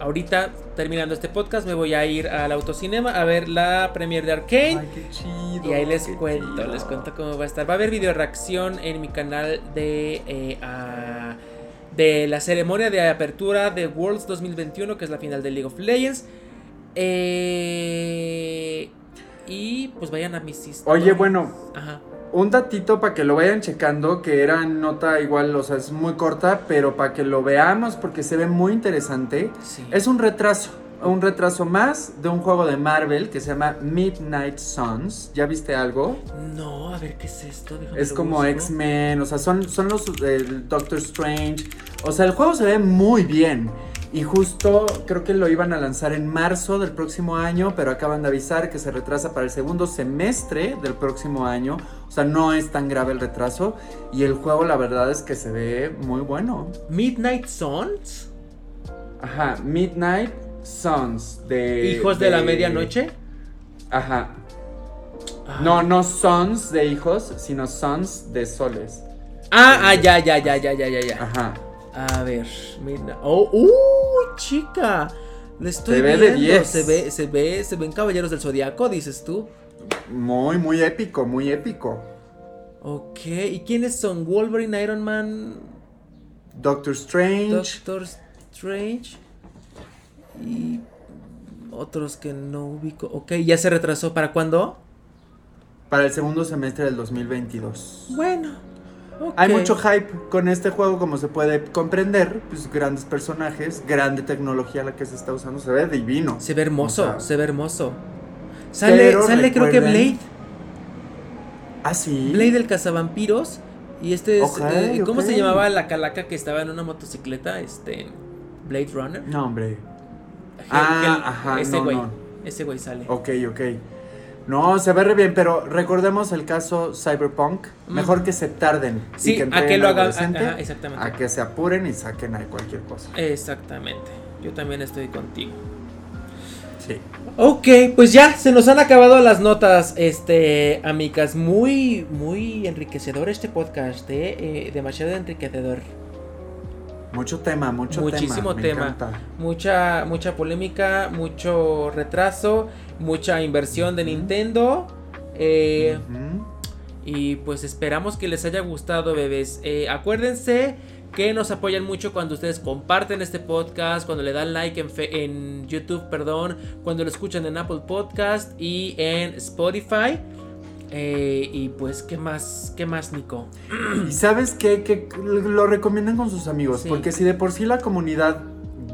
[SPEAKER 1] ahorita terminando este podcast, me voy a ir al autocinema a ver la premiere de Arkane.
[SPEAKER 2] Ay, qué chido.
[SPEAKER 1] Y ahí les cuento, les cuento cómo va a estar. Va a haber video reacción en mi canal de... Ah, de la ceremonia de apertura de Worlds 2021, que es la final de League of Legends. Eh, y pues vayan a mis historias.
[SPEAKER 2] Oye, bueno. Un datito para que lo vayan checando, que era nota igual, o sea, es muy corta, pero para que lo veamos porque se ve muy interesante. Es un retraso, un retraso más de un juego de Marvel que se llama Midnight Suns. ¿Ya viste algo?
[SPEAKER 1] No, a ver qué es esto.
[SPEAKER 2] es como X-Men, o sea, son, son los del Doctor Strange. O sea, el juego se ve muy bien. Y justo creo que lo iban a lanzar en marzo del próximo año, pero acaban de avisar que se retrasa para el segundo semestre del próximo año. O sea, no es tan grave el retraso. Y el juego, la verdad es que se ve muy bueno.
[SPEAKER 1] Midnight Suns.
[SPEAKER 2] Ajá, Midnight Suns. De,
[SPEAKER 1] ¿Hijos de, la medianoche?
[SPEAKER 2] Ajá. Ah. No, no sons de hijos, sino sons de soles.
[SPEAKER 1] Ah, ah, ya, ya, ya, ya, ya, ya.
[SPEAKER 2] Ajá.
[SPEAKER 1] A ver, mira. ¡Oh! ¡Uh! Chica. Le estoy se ve viendo. De Se ve, se ve, se ven Caballeros del Zodiaco, dices tú.
[SPEAKER 2] Muy, muy épico, muy épico.
[SPEAKER 1] Ok, ¿y quiénes son? Wolverine, Iron Man.
[SPEAKER 2] Doctor Strange.
[SPEAKER 1] Doctor Strange. Y otros que no ubico. Ok, ¿ya se retrasó? ¿Para cuándo?
[SPEAKER 2] Para el segundo semestre del 2022.
[SPEAKER 1] Bueno.
[SPEAKER 2] Hay mucho hype con este juego, como se puede comprender. Pues grandes personajes, grande tecnología la que se está usando. Se ve divino.
[SPEAKER 1] Se ve hermoso, se ve hermoso. Sale, sale creo que Blade.
[SPEAKER 2] Ah, sí.
[SPEAKER 1] Blade del cazavampiros. Y este es. eh, ¿Cómo se llamaba la calaca que estaba en una motocicleta? Este. Blade Runner.
[SPEAKER 2] No, hombre. ah, ajá.
[SPEAKER 1] Ese güey. Ese güey sale.
[SPEAKER 2] Ok, ok. No, se ve re bien, pero recordemos el caso Cyberpunk. Mejor que se tarden.
[SPEAKER 1] Sí,
[SPEAKER 2] y que
[SPEAKER 1] a que lo hagan. exactamente.
[SPEAKER 2] A que se apuren y saquen ahí cualquier cosa.
[SPEAKER 1] Exactamente. Yo también estoy contigo.
[SPEAKER 2] Sí.
[SPEAKER 1] Ok, pues ya, se nos han acabado las notas, este, amigas. Muy, muy enriquecedor este podcast, ¿eh? eh demasiado enriquecedor.
[SPEAKER 2] Mucho tema, mucho
[SPEAKER 1] Muchísimo tema. Mucha, mucha polémica, mucho retraso, mucha inversión de Nintendo. Eh, y pues esperamos que les haya gustado, bebés. Eh, acuérdense que nos apoyan mucho cuando ustedes comparten este podcast, cuando le dan like en, en YouTube, perdón, cuando lo escuchan en Apple Podcast y en Spotify. Eh, y pues, ¿qué más, qué más, Nico?
[SPEAKER 2] Y sabes qué? Que lo recomiendan con sus amigos, porque si de por sí la comunidad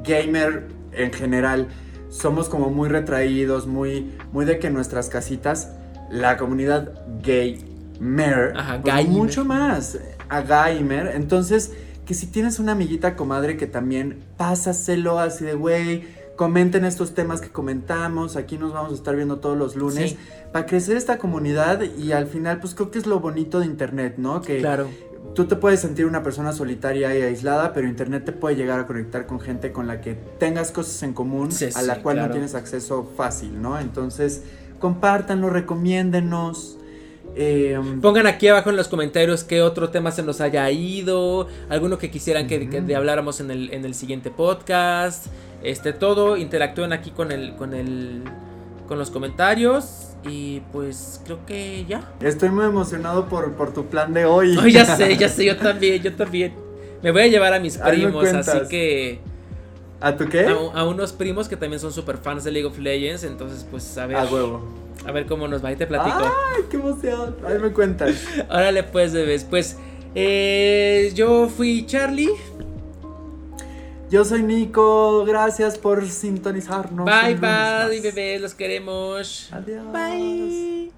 [SPEAKER 2] gamer en general somos como muy retraídos, muy, muy de que nuestras casitas, la comunidad gamer,
[SPEAKER 1] Ajá,
[SPEAKER 2] pues mucho más a gamer, entonces que si tienes una amiguita comadre que también pásaselo así de, güey, comenten estos temas que comentamos, aquí nos vamos a estar viendo todos los lunes, para crecer esta comunidad y al final, pues creo que es lo bonito de Internet, ¿no? Que
[SPEAKER 1] claro.
[SPEAKER 2] tú te puedes sentir una persona solitaria y aislada, pero Internet te puede llegar a conectar con gente con la que tengas cosas en común, a la cual no tienes acceso fácil, ¿no? Entonces, compártanlo, recomiéndenos.
[SPEAKER 1] Eh, Pongan aquí abajo en los comentarios qué otro tema se nos haya ido, alguno que quisieran que, habláramos en el, en el siguiente podcast. Este todo, interactúen aquí con el, con el, con los comentarios. Y pues creo que ya.
[SPEAKER 2] Estoy muy emocionado por, por tu plan de hoy.
[SPEAKER 1] ya sé, ya sé, yo también, yo también. Me voy a llevar a mis primos, así que.
[SPEAKER 2] ¿A tu qué?
[SPEAKER 1] A, unos primos que también son super fans de League of Legends, entonces pues a ver.
[SPEAKER 2] A huevo.
[SPEAKER 1] A ver cómo nos va y te platico.
[SPEAKER 2] ¡Ay, qué emoción! Ahí me cuentas.
[SPEAKER 1] Órale pues, bebés. Pues eh, yo fui Charlie.
[SPEAKER 2] Yo soy Nico, gracias por sintonizarnos.
[SPEAKER 1] Bye, bye, bebés, los queremos.
[SPEAKER 2] Adiós.
[SPEAKER 1] Bye.